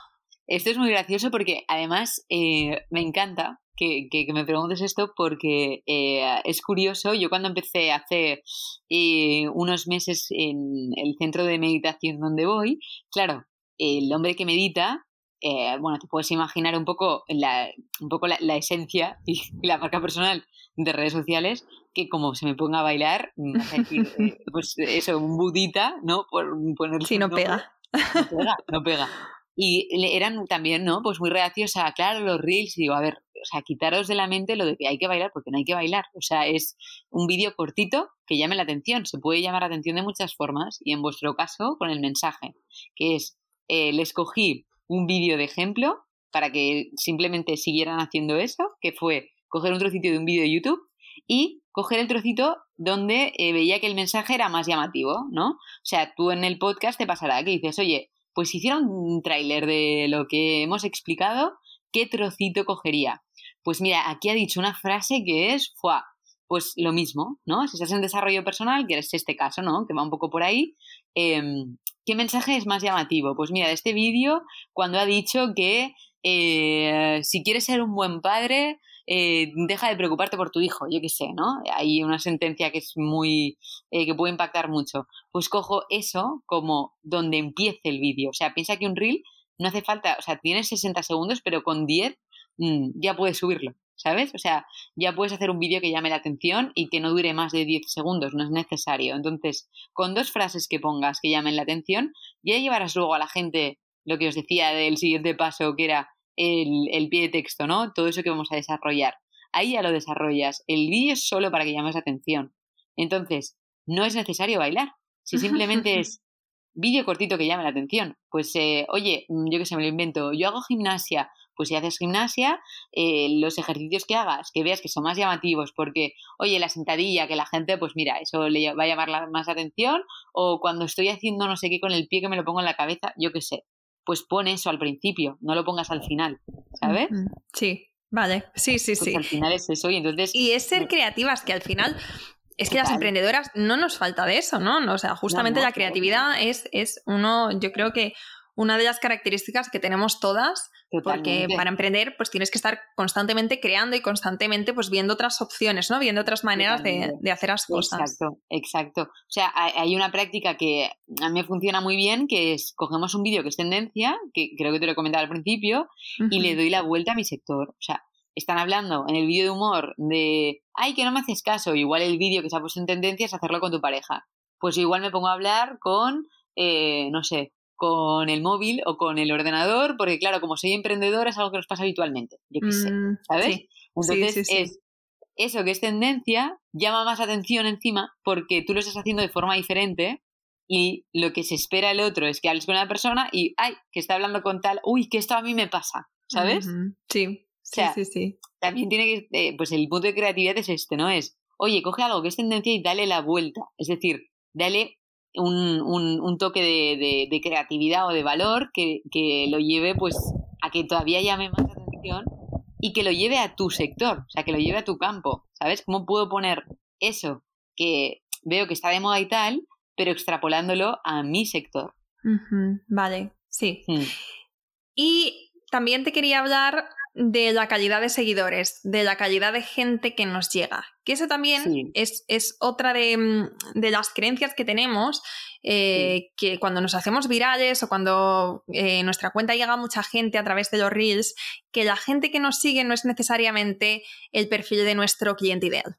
Esto es muy gracioso porque además eh, me encanta que, me preguntes esto porque eh, es curioso. Yo cuando empecé hace eh, unos meses en el centro de meditación donde voy, claro, el hombre que medita, eh, bueno, te puedes imaginar un poco la, un poco la, esencia y la marca personal de redes sociales, que como se me ponga a bailar, pues eso, un budita, ¿no? Por ponerle sí, no pega. No pega, no pega. Y eran también, ¿no? Pues muy reacios a, claro, los reels. Y digo, a ver, o sea, quitaros de la mente lo de que hay que bailar porque no hay que bailar. O sea, es un vídeo cortito que llame la atención. Se puede llamar la atención de muchas formas y en vuestro caso con el mensaje, que es, eh, les cogí un vídeo de ejemplo para que simplemente siguieran haciendo eso, que fue coger un trocito de un vídeo de YouTube y coger el trocito donde eh, veía que el mensaje era más llamativo, ¿no? O sea, tú en el podcast te pasará que dices, oye, pues hicieron un tráiler de lo que hemos explicado, ¿qué trocito cogería? Pues mira, aquí ha dicho una frase que es, ¡fua! Pues lo mismo, ¿no? Si estás en desarrollo personal, que es este caso, ¿no? Que va un poco por ahí, em, ¿qué mensaje es más llamativo? Pues mira, de este vídeo, cuando ha dicho que eh, si quieres ser un buen padre, eh, deja de preocuparte por tu hijo, yo qué sé, ¿no? Hay una sentencia que es muy, eh, que puede impactar mucho. Pues cojo eso como donde empiece el vídeo. O sea, piensa que un reel no hace falta, o sea, tienes 60 segundos, pero con 10 mm, ya puedes subirlo, ¿sabes? O sea, ya puedes hacer un vídeo que llame la atención y que no dure más de 10 segundos, no es necesario. Entonces, con dos frases que pongas que llamen la atención, ya llevarás luego a la gente lo que os decía del siguiente paso, que era el, pie de texto, ¿no? Todo eso que vamos a desarrollar. Ahí ya lo desarrollas. El vídeo es solo para que llames atención. Entonces, no es necesario bailar. Si simplemente es vídeo cortito que llame la atención, pues, eh, oye, yo que sé, me lo invento, yo hago gimnasia, pues si haces gimnasia, eh, los ejercicios que hagas, que veas que son más llamativos, porque, oye, la sentadilla, que la gente, pues mira, eso le va a llamar más atención, o cuando estoy haciendo no sé qué con el pie que me lo pongo en la cabeza, yo qué sé pues pon eso al principio, no lo pongas al final, ¿sabes? Sí. Vale, sí, sí, Pues sí. al final es eso y entonces... Y es ser creativas, que al final es que las emprendedoras no nos falta de eso, ¿no? O sea, justamente no, la creatividad es, es uno, yo creo que una de las características que tenemos todas, porque para emprender pues tienes que estar constantemente creando y constantemente pues viendo otras opciones, ¿no? Viendo otras maneras de, hacer las cosas. Exacto, exacto. O sea, hay una práctica que a mí me funciona muy bien, que es cogemos un vídeo que es tendencia, que creo que te lo he comentado al principio, y le doy la vuelta a mi sector. O sea, están hablando en el vídeo de humor de, ay, que no me haces caso, igual el vídeo que se ha puesto en tendencia es hacerlo con tu pareja. Pues igual me pongo a hablar con, eh, no sé, con el móvil o con el ordenador, porque claro, como soy emprendedor es algo que nos pasa habitualmente, yo qué sé, Mm, ¿sabes? sí. Entonces sí, sí. es eso que es tendencia llama más atención encima porque tú lo estás haciendo de forma diferente y lo que se espera el otro es que hables con una persona y ay, que está hablando con tal, uy, que esto a mí me pasa, ¿sabes? Sí, sea, sí, sí. También tiene que, eh, pues el punto de creatividad es este, ¿no? Es, oye, coge algo que es tendencia y dale la vuelta, es decir, dale un, un- un toque de, de- de creatividad o de valor que, que lo lleve pues a que todavía llame más atención y que lo lleve a tu sector, o sea, que lo lleve a tu campo, ¿sabes? ¿Cómo puedo poner eso que veo que está de moda y tal, pero extrapolándolo a mi sector? Vale, sí. Y también te quería hablar de la calidad de seguidores, de la calidad de gente que nos llega. Que eso también Sí. es, es otra de, mm, de las creencias que tenemos, eh, que cuando nos hacemos virales o cuando eh, nuestra cuenta llega a mucha gente a través de los reels, que la gente que nos sigue no es necesariamente el perfil de nuestro cliente ideal.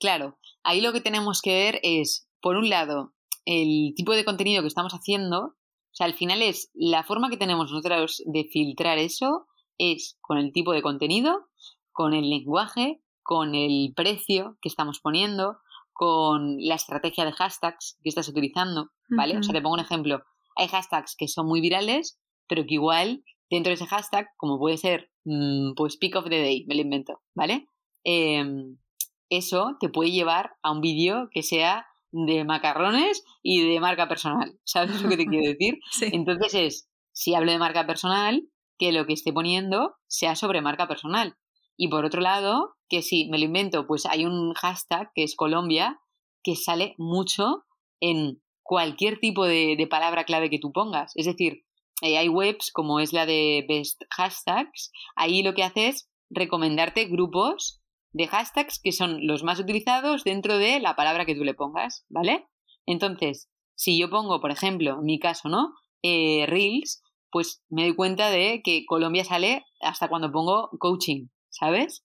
Claro, ahí lo que tenemos que ver es, por un lado, el tipo de contenido que estamos haciendo. O sea, al final es la forma que tenemos nosotros de filtrar eso es con el tipo de contenido, con el lenguaje, con el precio que estamos poniendo, con la estrategia de hashtags que estás utilizando, ¿vale? O sea, te pongo un ejemplo. Hay hashtags que son muy virales, pero que igual dentro de ese hashtag, como puede ser, mm, pues pick of the day, me lo invento, ¿vale? Em, eso te puede llevar a un vídeo que sea de macarrones y de marca personal. ¿Sabes lo que te quiero decir? Sí. Entonces es, si hablo de marca personal, que lo que esté poniendo sea sobre marca personal. Y por otro lado, que si me lo invento, pues hay un hashtag que es Colombia, que sale mucho en cualquier tipo de, palabra clave que tú pongas. Es decir, eh, hay webs como es la de Best Hashtags, ahí lo que hace es recomendarte grupos de hashtags que son los más utilizados dentro de la palabra que tú le pongas, ¿vale? Entonces, si yo pongo, por ejemplo, en mi caso, ¿no? Eh, Reels, pues me doy cuenta de que Colombia sale hasta cuando pongo coaching, ¿sabes?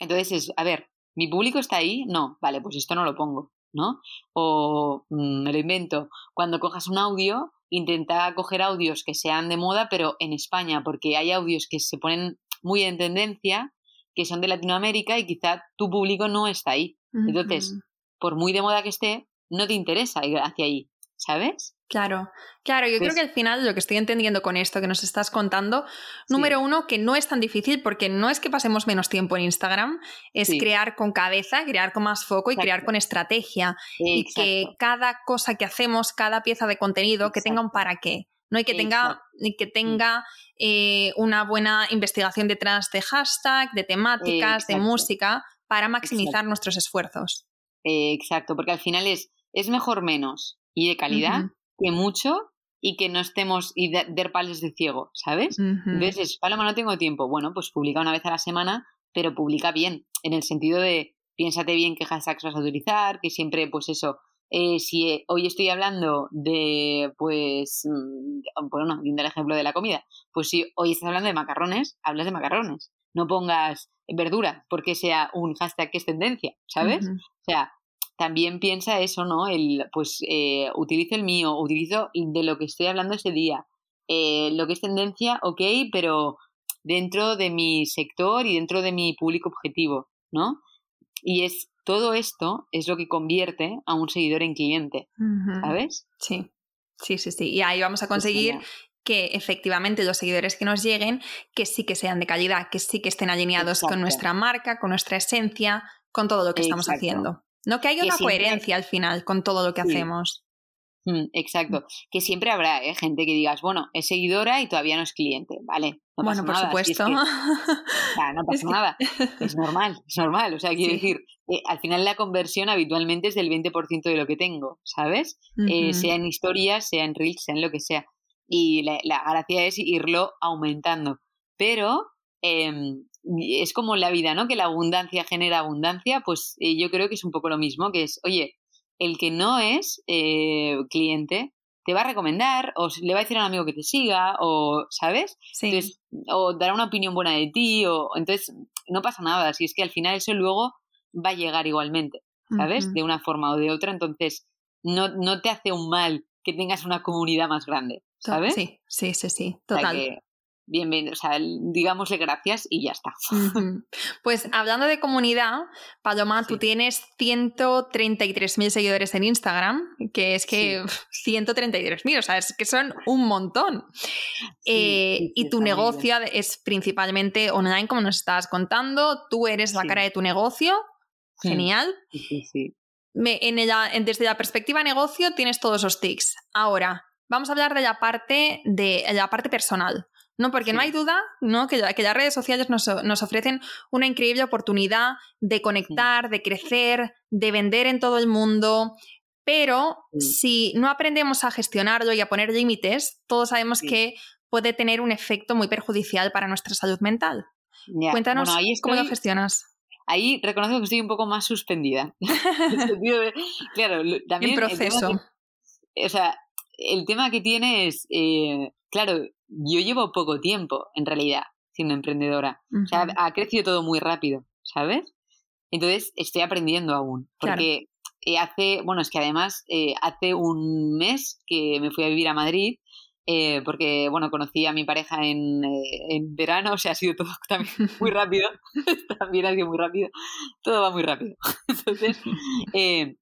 Entonces es, a ver, ¿mi público está ahí? No, vale, pues esto no lo pongo, ¿no? O mm, me lo invento, cuando cojas un audio, intenta coger audios que sean de moda, pero en España, porque hay audios que se ponen muy en tendencia, que son de Latinoamérica y quizá tu público no está ahí. Entonces, por muy de moda que esté, no te interesa ir hacia ahí, ¿sabes? Claro, claro, yo Pues- creo que al final lo que estoy entendiendo con esto que nos estás contando, número uno, que no es tan difícil porque no es que pasemos menos tiempo en Instagram, es Sí. crear con cabeza, crear con más foco y Exacto. crear con estrategia y que Exacto. cada cosa que hacemos, cada pieza de contenido, que tenga un Exacto. para qué. No hay que tenga, Exacto. y que tenga eh, una buena investigación detrás de hashtag, de temáticas, de Exacto. música, para maximizar Exacto. nuestros esfuerzos. Exacto, porque al final es, es mejor menos y de calidad. Que mucho y que no estemos y de- dar palos de ciego, ¿sabes? Ujú. Entonces, es, Paloma, no tengo tiempo. Bueno, pues publica una vez a la semana, pero publica bien, en el sentido de piénsate bien qué hashtags vas a utilizar, que siempre, pues eso, eh, si eh, hoy estoy hablando de, pues, mm, bueno, viendo el ejemplo de la comida, pues si hoy estás hablando de macarrones, hablas de macarrones. No pongas verduras porque sea un hashtag que es tendencia, ¿sabes? O sea, también piensa eso, ¿no? El, pues eh, utilizo el mío, utilizo de lo que estoy hablando ese día. Eh, lo que es tendencia, ok, pero dentro de mi sector y dentro de mi público objetivo, ¿no? Y es todo esto es lo que convierte a un seguidor en cliente. ¿sabes? Sí, sí, sí, sí. Y ahí vamos a conseguir Pues que efectivamente los seguidores que nos lleguen, que sí que sean de calidad, que sí que estén alineados con nuestra marca, con nuestra esencia, con todo lo que estamos haciendo. No que haya Que una siempre- coherencia al final con todo lo que Sí. hacemos. Mm, exacto. Que siempre habrá ¿eh? gente que digas, bueno, es seguidora y todavía no es cliente. Vale. No bueno, por supuesto. no pasa nada. Es normal, es normal. O sea, quiero decir, eh, al final la conversión habitualmente es del 20% de lo que tengo, ¿sabes? Eh, sea en historias, sea en reels, sea en lo que sea. Y la, la gracia es irlo aumentando. Pero em, es como la vida, ¿no? Que la abundancia genera abundancia, pues yo creo que es un poco lo mismo, que es, oye, el que no es eh, cliente te va a recomendar o le va a decir a un amigo que te siga o, ¿sabes? Entonces, o dará una opinión buena de ti o entonces no pasa nada, si es que al final eso luego va a llegar igualmente, ¿sabes? De una forma o de otra, entonces no, no te hace un mal que tengas una comunidad más grande, ¿sabes? Sí, sí, sí, sí, total bienvenido, o sea, digámosle gracias y ya está. Pues hablando de comunidad, Paloma, tú tienes 133.000 seguidores en Instagram, que es que 133.000, o sea, es que son un montón. Eh, y tu negocio es principalmente online, como nos estabas contando, tú eres la cara de tu negocio, genial. Sí, sí, Me, en desde la perspectiva negocio tienes todos esos tics. Ahora, vamos a hablar de la parte, de la parte personal. ¿No? Porque no hay duda ¿no? Que, que, las redes sociales nos, ofrecen una increíble oportunidad de conectar, de crecer, de vender en todo el mundo, pero si no aprendemos a gestionarlo y a poner límites, todos sabemos que puede tener un efecto muy perjudicial para nuestra salud mental. Cuéntanos cómo lo gestionas. Ahí reconozco que estoy un poco más suspendida. claro, también. En proceso. o sea, el tema que tiene es, eh, claro, yo llevo poco tiempo, en realidad, siendo emprendedora. O sea, ha crecido todo muy rápido, ¿sabes? Entonces, estoy aprendiendo aún. Porque eh, hace, bueno, es que además, eh, hace un mes que me fui a vivir a Madrid. Eh, porque, bueno, conocí a mi pareja en, en verano, o sea, ha sido todo también muy rápido. también ha sido muy rápido. Todo va muy rápido. Entonces,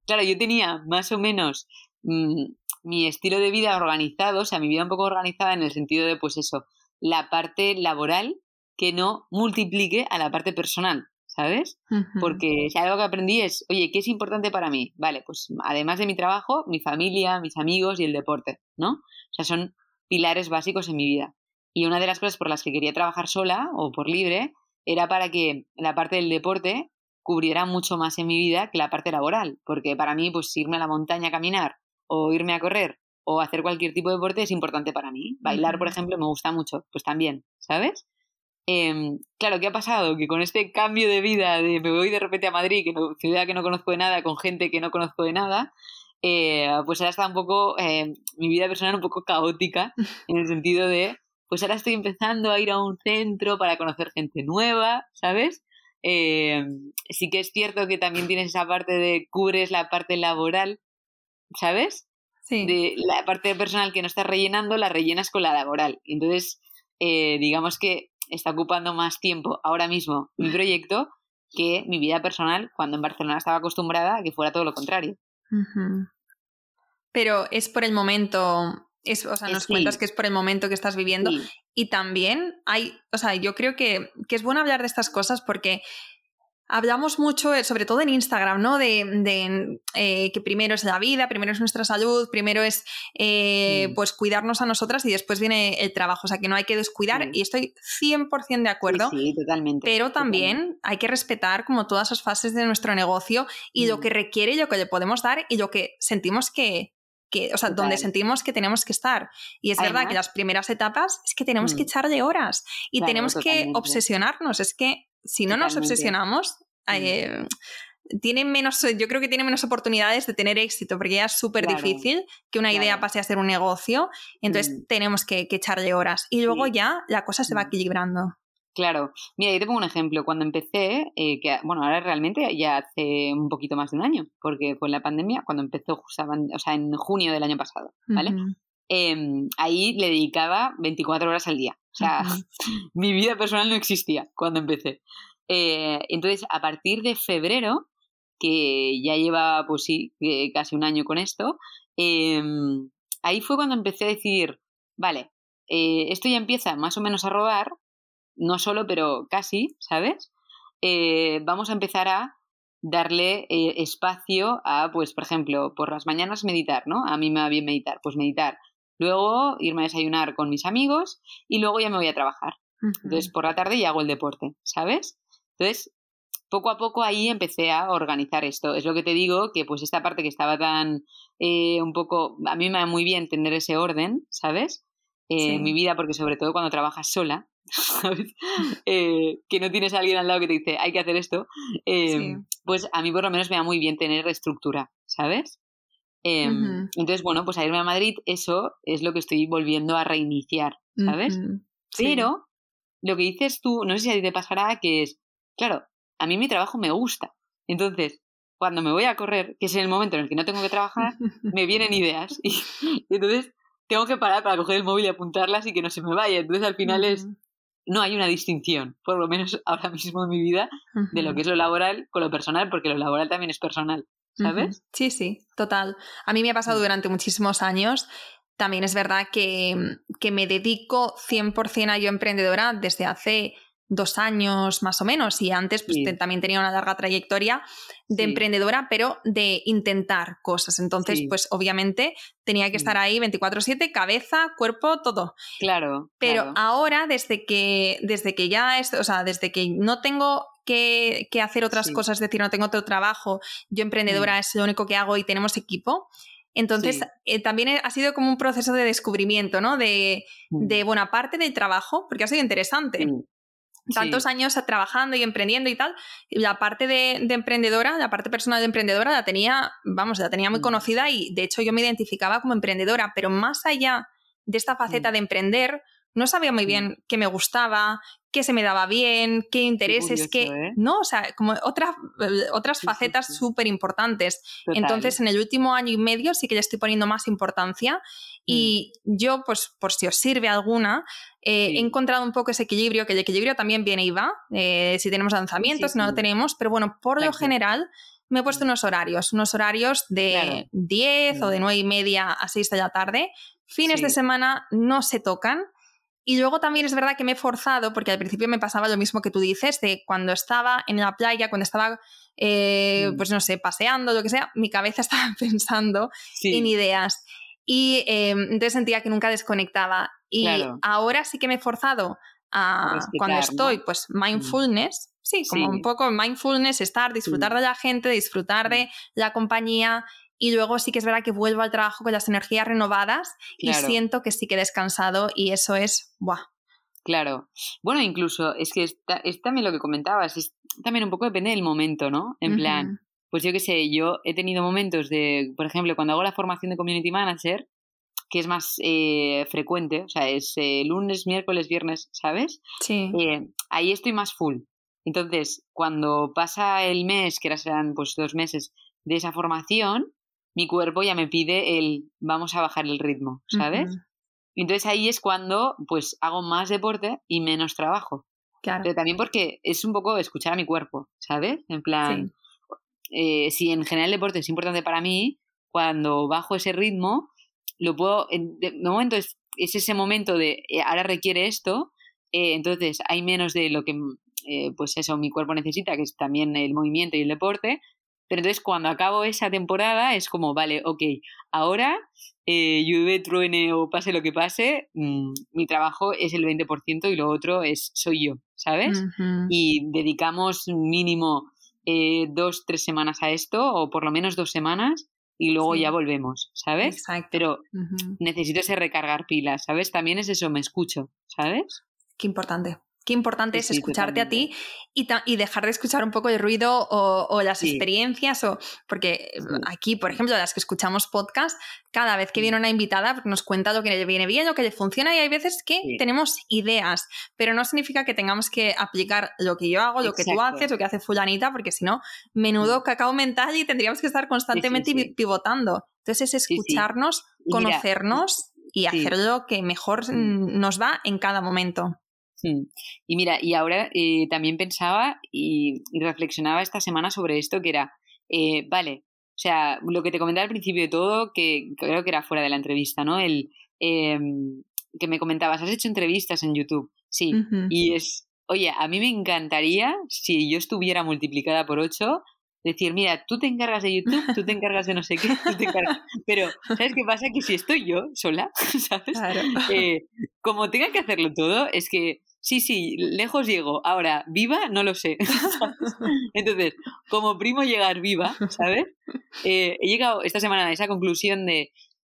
claro, yo tenía más o menos mm, mi estilo de vida organizado, o sea, mi vida un poco organizada en el sentido de, pues eso, la parte laboral que no multiplique a la parte personal, ¿sabes? Porque si algo que aprendí es, oye, ¿qué es importante para mí? Vale, pues además de mi trabajo, mi familia, mis amigos y el deporte, ¿no? O sea, son pilares básicos en mi vida. Y una de las cosas por las que quería trabajar sola o por libre era para que la parte del deporte cubriera mucho más en mi vida que la parte laboral, porque para mí, pues irme a la montaña a caminar o irme a correr o hacer cualquier tipo de deporte es importante para mí. Bailar, por ejemplo, me gusta mucho, pues también, ¿sabes? Em, claro, ¿qué ha pasado? Que con este cambio de vida, de me voy de repente a Madrid, que no, ciudad que no conozco de nada, con gente que no conozco de nada, eh, pues ahora está un poco, em, mi vida personal un poco caótica, en el sentido de, pues ahora estoy empezando a ir a un centro para conocer gente nueva, ¿sabes? Em, sí que es cierto que también tienes esa parte de cubres la parte laboral, ¿sabes? Sí. De la parte personal que no estás rellenando, la rellenas con la laboral. Entonces, eh, digamos que está ocupando más tiempo ahora mismo mi proyecto que mi vida personal cuando en Barcelona estaba acostumbrada a que fuera todo lo contrario. Pero es por el momento, es, o sea, nos cuentas que es por el momento que estás viviendo y también hay, o sea, yo creo que, que es bueno hablar de estas cosas porque Hablamos mucho, eh, sobre todo en Instagram, ¿no? De, eh, que primero es la vida, primero es nuestra salud, primero es eh, pues cuidarnos a nosotras y después viene el trabajo. O sea, que no hay que descuidar y estoy 100% de acuerdo. Sí, totalmente. Pero también hay que respetar como todas esas fases de nuestro negocio y lo mm. que requiere y lo que le podemos dar y lo que sentimos que, que, o sea, donde sentimos que tenemos que estar. Y es verdad que las primeras etapas es que tenemos que mm. echarle horas y tenemos que obsesionarnos. Es que si no nos obsesionamos, eh, tiene menos, yo creo que tiene menos oportunidades de tener éxito, porque ya es súper difícil que una idea pase a ser un negocio, entonces mm. tenemos que, echarle horas y luego ya la cosa se va mm. equilibrando. Claro, mira, yo te pongo un ejemplo. Cuando empecé, eh, que bueno, ahora realmente ya hace un poquito más de un año, porque fue en la pandemia, cuando empezó, o sea, en junio del año pasado, ¿vale? Em, ahí le dedicaba 24 horas al día. O sea, mi vida personal no existía cuando empecé. Eh, entonces, a partir de febrero, que ya lleva, pues sí, eh, casi un año con esto, em, ahí fue cuando empecé a decir, vale, eh, esto ya empieza más o menos a rodar, no solo, pero casi, ¿sabes? vamos a empezar a darle eh, espacio a, pues, por ejemplo, por las mañanas meditar, ¿no? A mí me va bien meditar, pues meditar. Luego irme a desayunar con mis amigos y luego ya me voy a trabajar. Entonces, por la tarde ya hago el deporte, ¿sabes? Entonces, poco a poco ahí empecé a organizar esto. Es lo que te digo, que pues esta parte que estaba tan eh, un poco, a mí me va muy bien tener ese orden, ¿sabes? Eh, en mi vida, porque sobre todo cuando trabajas sola, ¿sabes? Eh, que no tienes a alguien al lado que te dice, hay que hacer esto, pues a mí por lo menos me va muy bien tener estructura, ¿sabes? Entonces, bueno, pues a irme a Madrid, eso es lo que estoy volviendo a reiniciar, ¿sabes? Pero lo que dices tú, no sé si a ti te pasará, que es, claro, a mí mi trabajo me gusta. Entonces, cuando me voy a correr, que es el momento en el que no tengo que trabajar, me vienen ideas. Y, entonces tengo que parar para coger el móvil y apuntarlas y que no se me vaya. Entonces al final es, no hay una distinción, por lo menos ahora mismo en mi vida, de lo que es lo laboral con lo personal, porque lo laboral también es personal. ¿Sabes? Sí, sí, total. A mí me ha pasado mm. durante muchísimos años. También es verdad que, que me dedico 100% a yo emprendedora desde hace dos años más o menos y antes pues, también tenía una larga trayectoria de emprendedora, pero de intentar cosas. Entonces, pues obviamente tenía que estar ahí 24/7, cabeza, cuerpo, todo. Claro. Pero ahora, desde que, desde que ya, es, o sea, desde que no tengo que, hacer otras cosas, es decir, no tengo otro trabajo, yo emprendedora mm. es lo único que hago y tenemos equipo. Entonces, eh, también ha sido como un proceso de descubrimiento, ¿no? De, mm. de buena parte del trabajo, porque ha sido interesante tantos años trabajando y emprendiendo y tal, la parte de, emprendedora, la parte personal de emprendedora la tenía, vamos, la tenía muy mm. conocida y de hecho yo me identificaba como emprendedora, pero más allá de esta faceta mm. de emprender, no sabía muy mm. bien qué me gustaba, qué se me daba bien, qué intereses, qué... ¿eh? No, o sea, como otras, eh, facetas súper importantes. Entonces, en el último año y medio sí que le estoy poniendo más importancia y yo, pues, por si os sirve alguna, eh, he encontrado un poco ese equilibrio, que el equilibrio también viene y va, si tenemos lanzamientos, no lo tenemos, pero bueno, por lo general me he puesto unos horarios, unos horarios de 10 o de 9 y media a 6 de la tarde. Fines de semana no se tocan y luego también es verdad que me he forzado, porque al principio me pasaba lo mismo que tú dices, de cuando estaba en la playa, cuando estaba, eh, mm. pues no sé, paseando, lo que sea, mi cabeza estaba pensando en ideas. Y em, entonces sentía que nunca desconectaba. Y ahora sí que me he forzado a, cuando estoy, pues mm. mindfulness, sí, como un poco mindfulness, estar, disfrutar de la gente, disfrutar de la compañía y luego sí que es verdad que vuelvo al trabajo con las energías renovadas y siento que sí que he descansado y eso es, ¡buah! Claro. Bueno, incluso es que es, también lo que comentabas, es también un poco depende del momento, ¿no? En plan, pues yo qué sé, yo he tenido momentos de, por ejemplo, cuando hago la formación de Community Manager, que es más eh, frecuente, o sea, es eh, lunes, miércoles, viernes, ¿sabes? Sí. Eh, ahí estoy más full. Entonces, cuando pasa el mes, que ahora serán pues dos meses de esa formación, mi cuerpo ya me pide el vamos a bajar el ritmo, ¿sabes? Entonces ahí es cuando pues hago más deporte y menos trabajo. Claro. Pero también porque es un poco escuchar a mi cuerpo, ¿sabes? En plan, eh, si en general el deporte es importante para mí, cuando bajo ese ritmo, lo puedo, de momento es, ese momento de eh, ahora requiere esto, eh, entonces hay menos de lo que, pues eso, mi cuerpo necesita, que es también el movimiento y el deporte, pero entonces cuando acabo esa temporada es como, vale, ok, ahora eh, llueve, truene o pase lo que pase, mm, mi trabajo es el 20% y lo otro es soy yo, ¿sabes? Y dedicamos mínimo eh, dos, tres semanas a esto, o por lo menos dos semanas, y luego ya volvemos, ¿sabes? Exacto. Pero necesito ese recargar pilas, ¿sabes? También es eso, me escucho, ¿sabes? Qué importante. Qué importante es escucharte a ti y, y, dejar de escuchar un poco el ruido o, las experiencias, o porque aquí, por ejemplo, las que escuchamos podcast, cada vez que viene una invitada nos cuenta lo que le viene bien, lo que le funciona, y hay veces que tenemos ideas, pero no significa que tengamos que aplicar lo que yo hago, lo que tú haces, lo que hace fulanita, porque si no, menudo cacao mental y tendríamos que estar constantemente pivotando. Entonces es escucharnos, conocernos y hacer lo que mejor nos va en cada momento. Mm. Y mira, y ahora eh, también pensaba y, reflexionaba esta semana sobre esto que era, eh, vale, o sea, lo que te comentaba al principio de todo, que creo que era fuera de la entrevista, ¿no? El em, que me comentabas, has hecho entrevistas en YouTube, sí, y es, oye, a mí me encantaría, si yo estuviera multiplicada por ocho, decir, mira, tú te encargas de YouTube, tú te encargas de no sé qué, tú te encargas... Pero, ¿sabes qué pasa? Que si estoy yo sola, ¿sabes? Eh, como tenga que hacerlo todo, es que sí, sí, lejos llego. Ahora, viva, no lo sé. Entonces, como primo llegar viva, ¿sabes? Eh, he llegado esta semana a esa conclusión de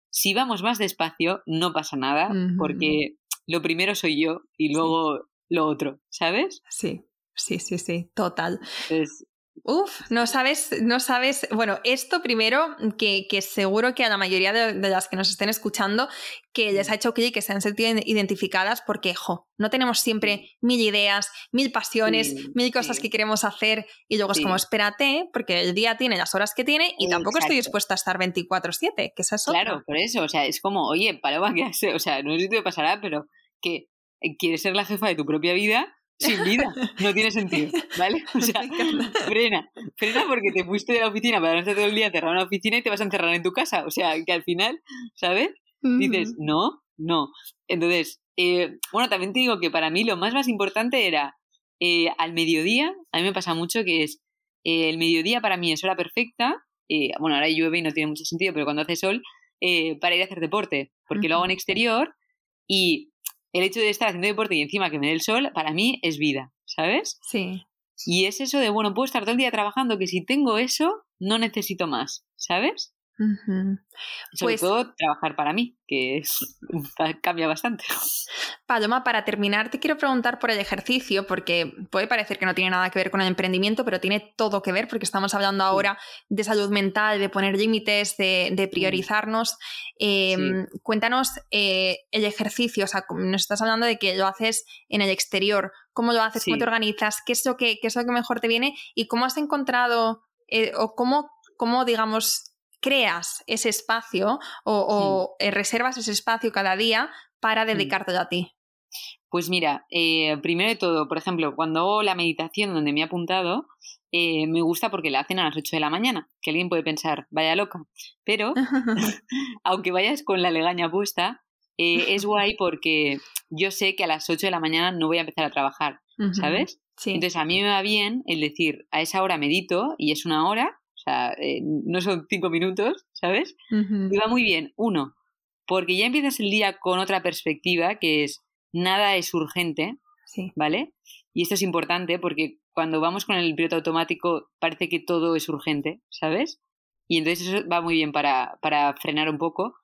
si vamos más despacio, no pasa nada, porque lo primero soy yo y luego lo otro, ¿sabes? Sí, sí, sí, sí, total. Uf, no sabes, no sabes. Bueno, esto primero, que, que seguro que a la mayoría de, las que nos estén escuchando, que les ha hecho clic, que se han sentido identificadas, porque, jo, no tenemos siempre mil ideas, mil pasiones, mil cosas que queremos hacer, y luego es como, espérate, porque el día tiene las horas que tiene, y tampoco estoy dispuesta a estar 24-7, que esa es Claro, por eso, o sea, es como, oye, Paloma, que hace? O sea, no sé si te pasará, pero que quieres ser la jefa de tu propia vida sin vida. No tiene sentido, ¿vale? O sea, frena. Frena porque te fuiste de la oficina para estar todo el día encerrado en la oficina y te vas a encerrar en tu casa. O sea, que al final, ¿sabes? Dices, no, no. Entonces, eh, bueno, también te digo que para mí lo más más importante era eh, al mediodía, a mí me pasa mucho que es, eh, el mediodía para mí es hora perfecta, bueno, ahora llueve y no tiene mucho sentido, pero cuando hace sol, para ir a hacer deporte, porque lo hago en exterior y el hecho de estar haciendo deporte y encima que me dé el sol, para mí es vida, ¿sabes? Sí. Y es eso de, bueno, puedo estar todo el día trabajando, que si tengo eso, no necesito más, ¿sabes? Sobre pues todo trabajar para mí, que es, cambia bastante. Paloma, para terminar, te quiero preguntar por el ejercicio, porque puede parecer que no tiene nada que ver con el emprendimiento, pero tiene todo que ver, porque estamos hablando ahora de salud mental, de poner límites, de, priorizarnos. Em, cuéntanos eh, el ejercicio, o sea, nos estás hablando de que lo haces en el exterior. ¿Cómo lo haces? ¿Cómo te organizas? ¿Qué es, lo que, qué es lo que mejor te viene? ¿Y cómo has encontrado eh, o cómo, cómo, digamos, creas ese espacio o, eh, reservas ese espacio cada día para dedicarte a ti? Pues mira, eh, primero de todo, por ejemplo, cuando hago la meditación donde me he apuntado, eh, me gusta porque la hacen a las 8 de la mañana, que alguien puede pensar, vaya loca, pero aunque vayas con la legaña puesta, es guay porque yo sé que a las 8 de la mañana no voy a empezar a trabajar, ¿sabes? Entonces a mí me va bien el decir, a esa hora medito y es una hora sea, eh, no son cinco minutos, ¿sabes? Y va muy bien. Uno, porque ya empiezas el día con otra perspectiva, que es nada es urgente, ¿vale? Y esto es importante porque cuando vamos con el piloto automático parece que todo es urgente, ¿sabes? Y entonces eso va muy bien para, para frenar un poco.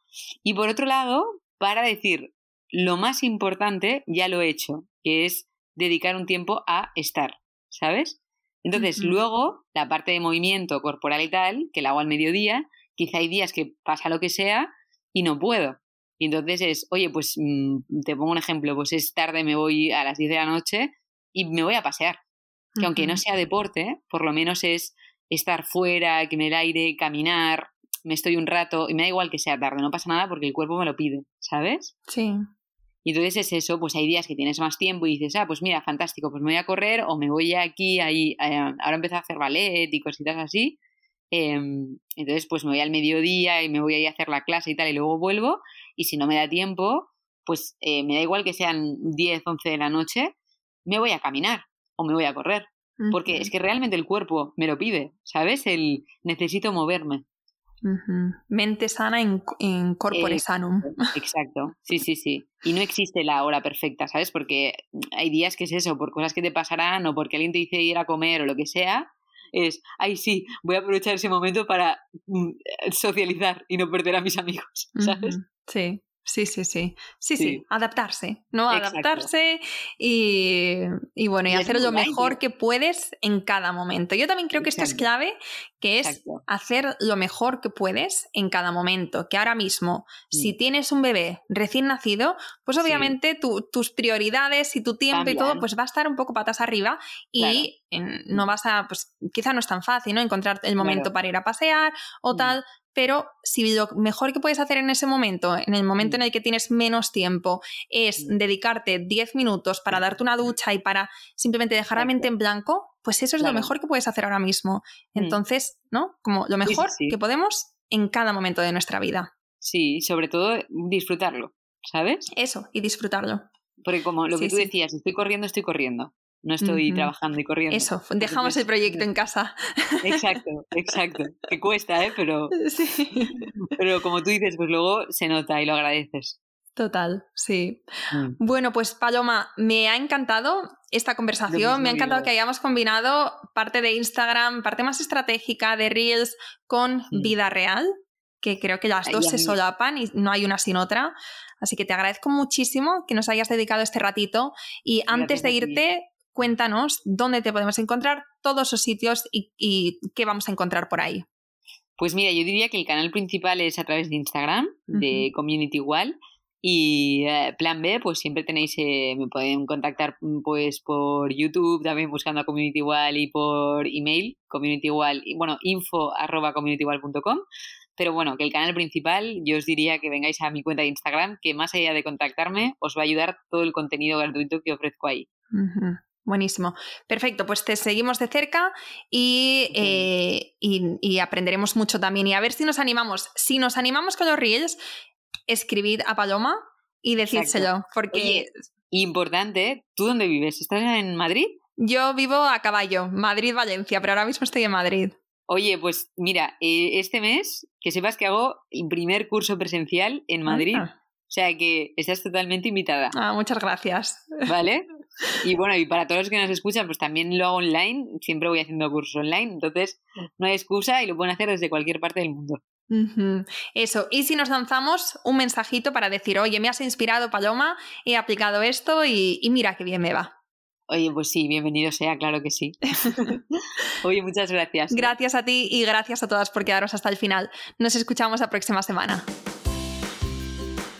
Y por otro lado, para decir, lo más importante ya lo he hecho, que es dedicar un tiempo a estar, ¿sabes? Entonces, luego, la parte de movimiento corporal y tal, que la hago al mediodía, quizá hay días que pasa lo que sea y no puedo. Y entonces es, oye, pues mm, te pongo un ejemplo, pues es tarde, me voy a las 10 de la noche y me voy a pasear. Que aunque no sea deporte, por lo menos es estar fuera, que me el aire, caminar, me estoy un rato y me da igual que sea tarde, no pasa nada porque el cuerpo me lo pide, ¿sabes? Sí. Y entonces es eso, pues hay días que tienes más tiempo y dices, ah, pues mira, fantástico, pues me voy a correr o me voy aquí, ahí, eh, ahora empiezo a hacer ballet y cositas así. Em, entonces, pues me voy al mediodía y me voy a ir a hacer la clase y tal, y luego vuelvo. Y si no me da tiempo, pues eh, me da igual que sean 10, 11 de la noche, me voy a caminar o me voy a correr. Porque es que realmente el cuerpo me lo pide, ¿sabes? El necesito moverme. Mente sana en, en corpore sanum. Exacto, sí, sí, sí. Y no existe la hora perfecta, ¿sabes? Porque hay días que es eso, por cosas que te pasarán o porque alguien te dice ir a comer o lo que sea, es, ay, sí, voy a aprovechar ese momento para mm, socializar y no perder a mis amigos, ¿sabes? Sí. Sí, sí, sí. Sí, sí, adaptarse, ¿no? Adaptarse y, y, bueno, y, hacer lo mejor que puedes en cada momento. Yo también creo que esto es clave, que es hacer lo mejor que puedes en cada momento. Que ahora mismo, si tienes un bebé recién nacido, pues obviamente tus prioridades y tu tiempo y todo, pues va a estar un poco patas arriba y no vas a, pues quizá no es tan fácil, ¿no? Encontrar el momento para ir a pasear o mm. tal, pero si lo mejor que puedes hacer en ese momento, en el momento en el que tienes menos tiempo, es dedicarte 10 minutos para darte una ducha y para simplemente dejar la mente en blanco, pues eso es lo mejor que puedes hacer ahora mismo. Mm. Entonces, ¿no? Como lo mejor que podemos en cada momento de nuestra vida. Sí, sobre todo disfrutarlo, ¿sabes? Eso, y disfrutarlo. Porque como lo que tú decías, estoy corriendo, estoy corriendo. no estoy trabajando y corriendo. Eso, dejamos el proyecto en casa. Exacto, exacto. Que cuesta, ¿eh? Pero, sí. pero como tú dices, pues luego se nota y lo agradeces. Total, sí. Mm. Bueno, pues Paloma, me ha encantado esta conversación, me ha encantado que hayamos combinado parte de Instagram, parte más estratégica de Reels con mm. vida real, que creo que las dos se solapan y no hay una sin otra. Así que te agradezco muchísimo que nos hayas dedicado este ratito y antes de irte, cuéntanos dónde te podemos encontrar, todos esos sitios y, qué vamos a encontrar por ahí. Pues mira, yo diría que el canal principal es a través de Instagram, de Community Wall. Y eh, plan B, pues siempre tenéis, eh, me pueden contactar mm, pues por YouTube, también buscando a Community Wall y por email, Community Wall, y bueno, info arroba communitywall.com. Pero bueno, que el canal principal, yo os diría que vengáis a mi cuenta de Instagram, que más allá de contactarme, os va a ayudar todo el contenido gratuito que ofrezco ahí. Buenísimo. Perfecto, pues te seguimos de cerca eh, y, y, aprenderemos mucho también. Y a ver si nos animamos. Si nos animamos con los Reels, escribid a Paloma y decídselo. Porque. importante, ¿tú dónde vives? ¿Estás en Madrid? Yo vivo a caballo, Madrid-Valencia, pero ahora mismo estoy en Madrid. Oye, pues mira, eh, este mes que sepas que hago el primer curso presencial en Madrid. Ah. O sea que estás totalmente invitada. Ah, muchas gracias. ¿Vale? Y bueno, y para todos los que nos escuchan, pues también lo hago online. Siempre voy haciendo cursos online. Entonces, no hay excusa y lo pueden hacer desde cualquier parte del mundo. Eso, y si nos lanzamos un mensajito para decir, oye, me has inspirado Paloma, he aplicado esto y, mira qué bien me va. Oye, pues sí, bienvenido sea, claro que sí. Oye, muchas gracias. Gracias a ti y gracias a todas por quedaros hasta el final. Nos escuchamos la próxima semana.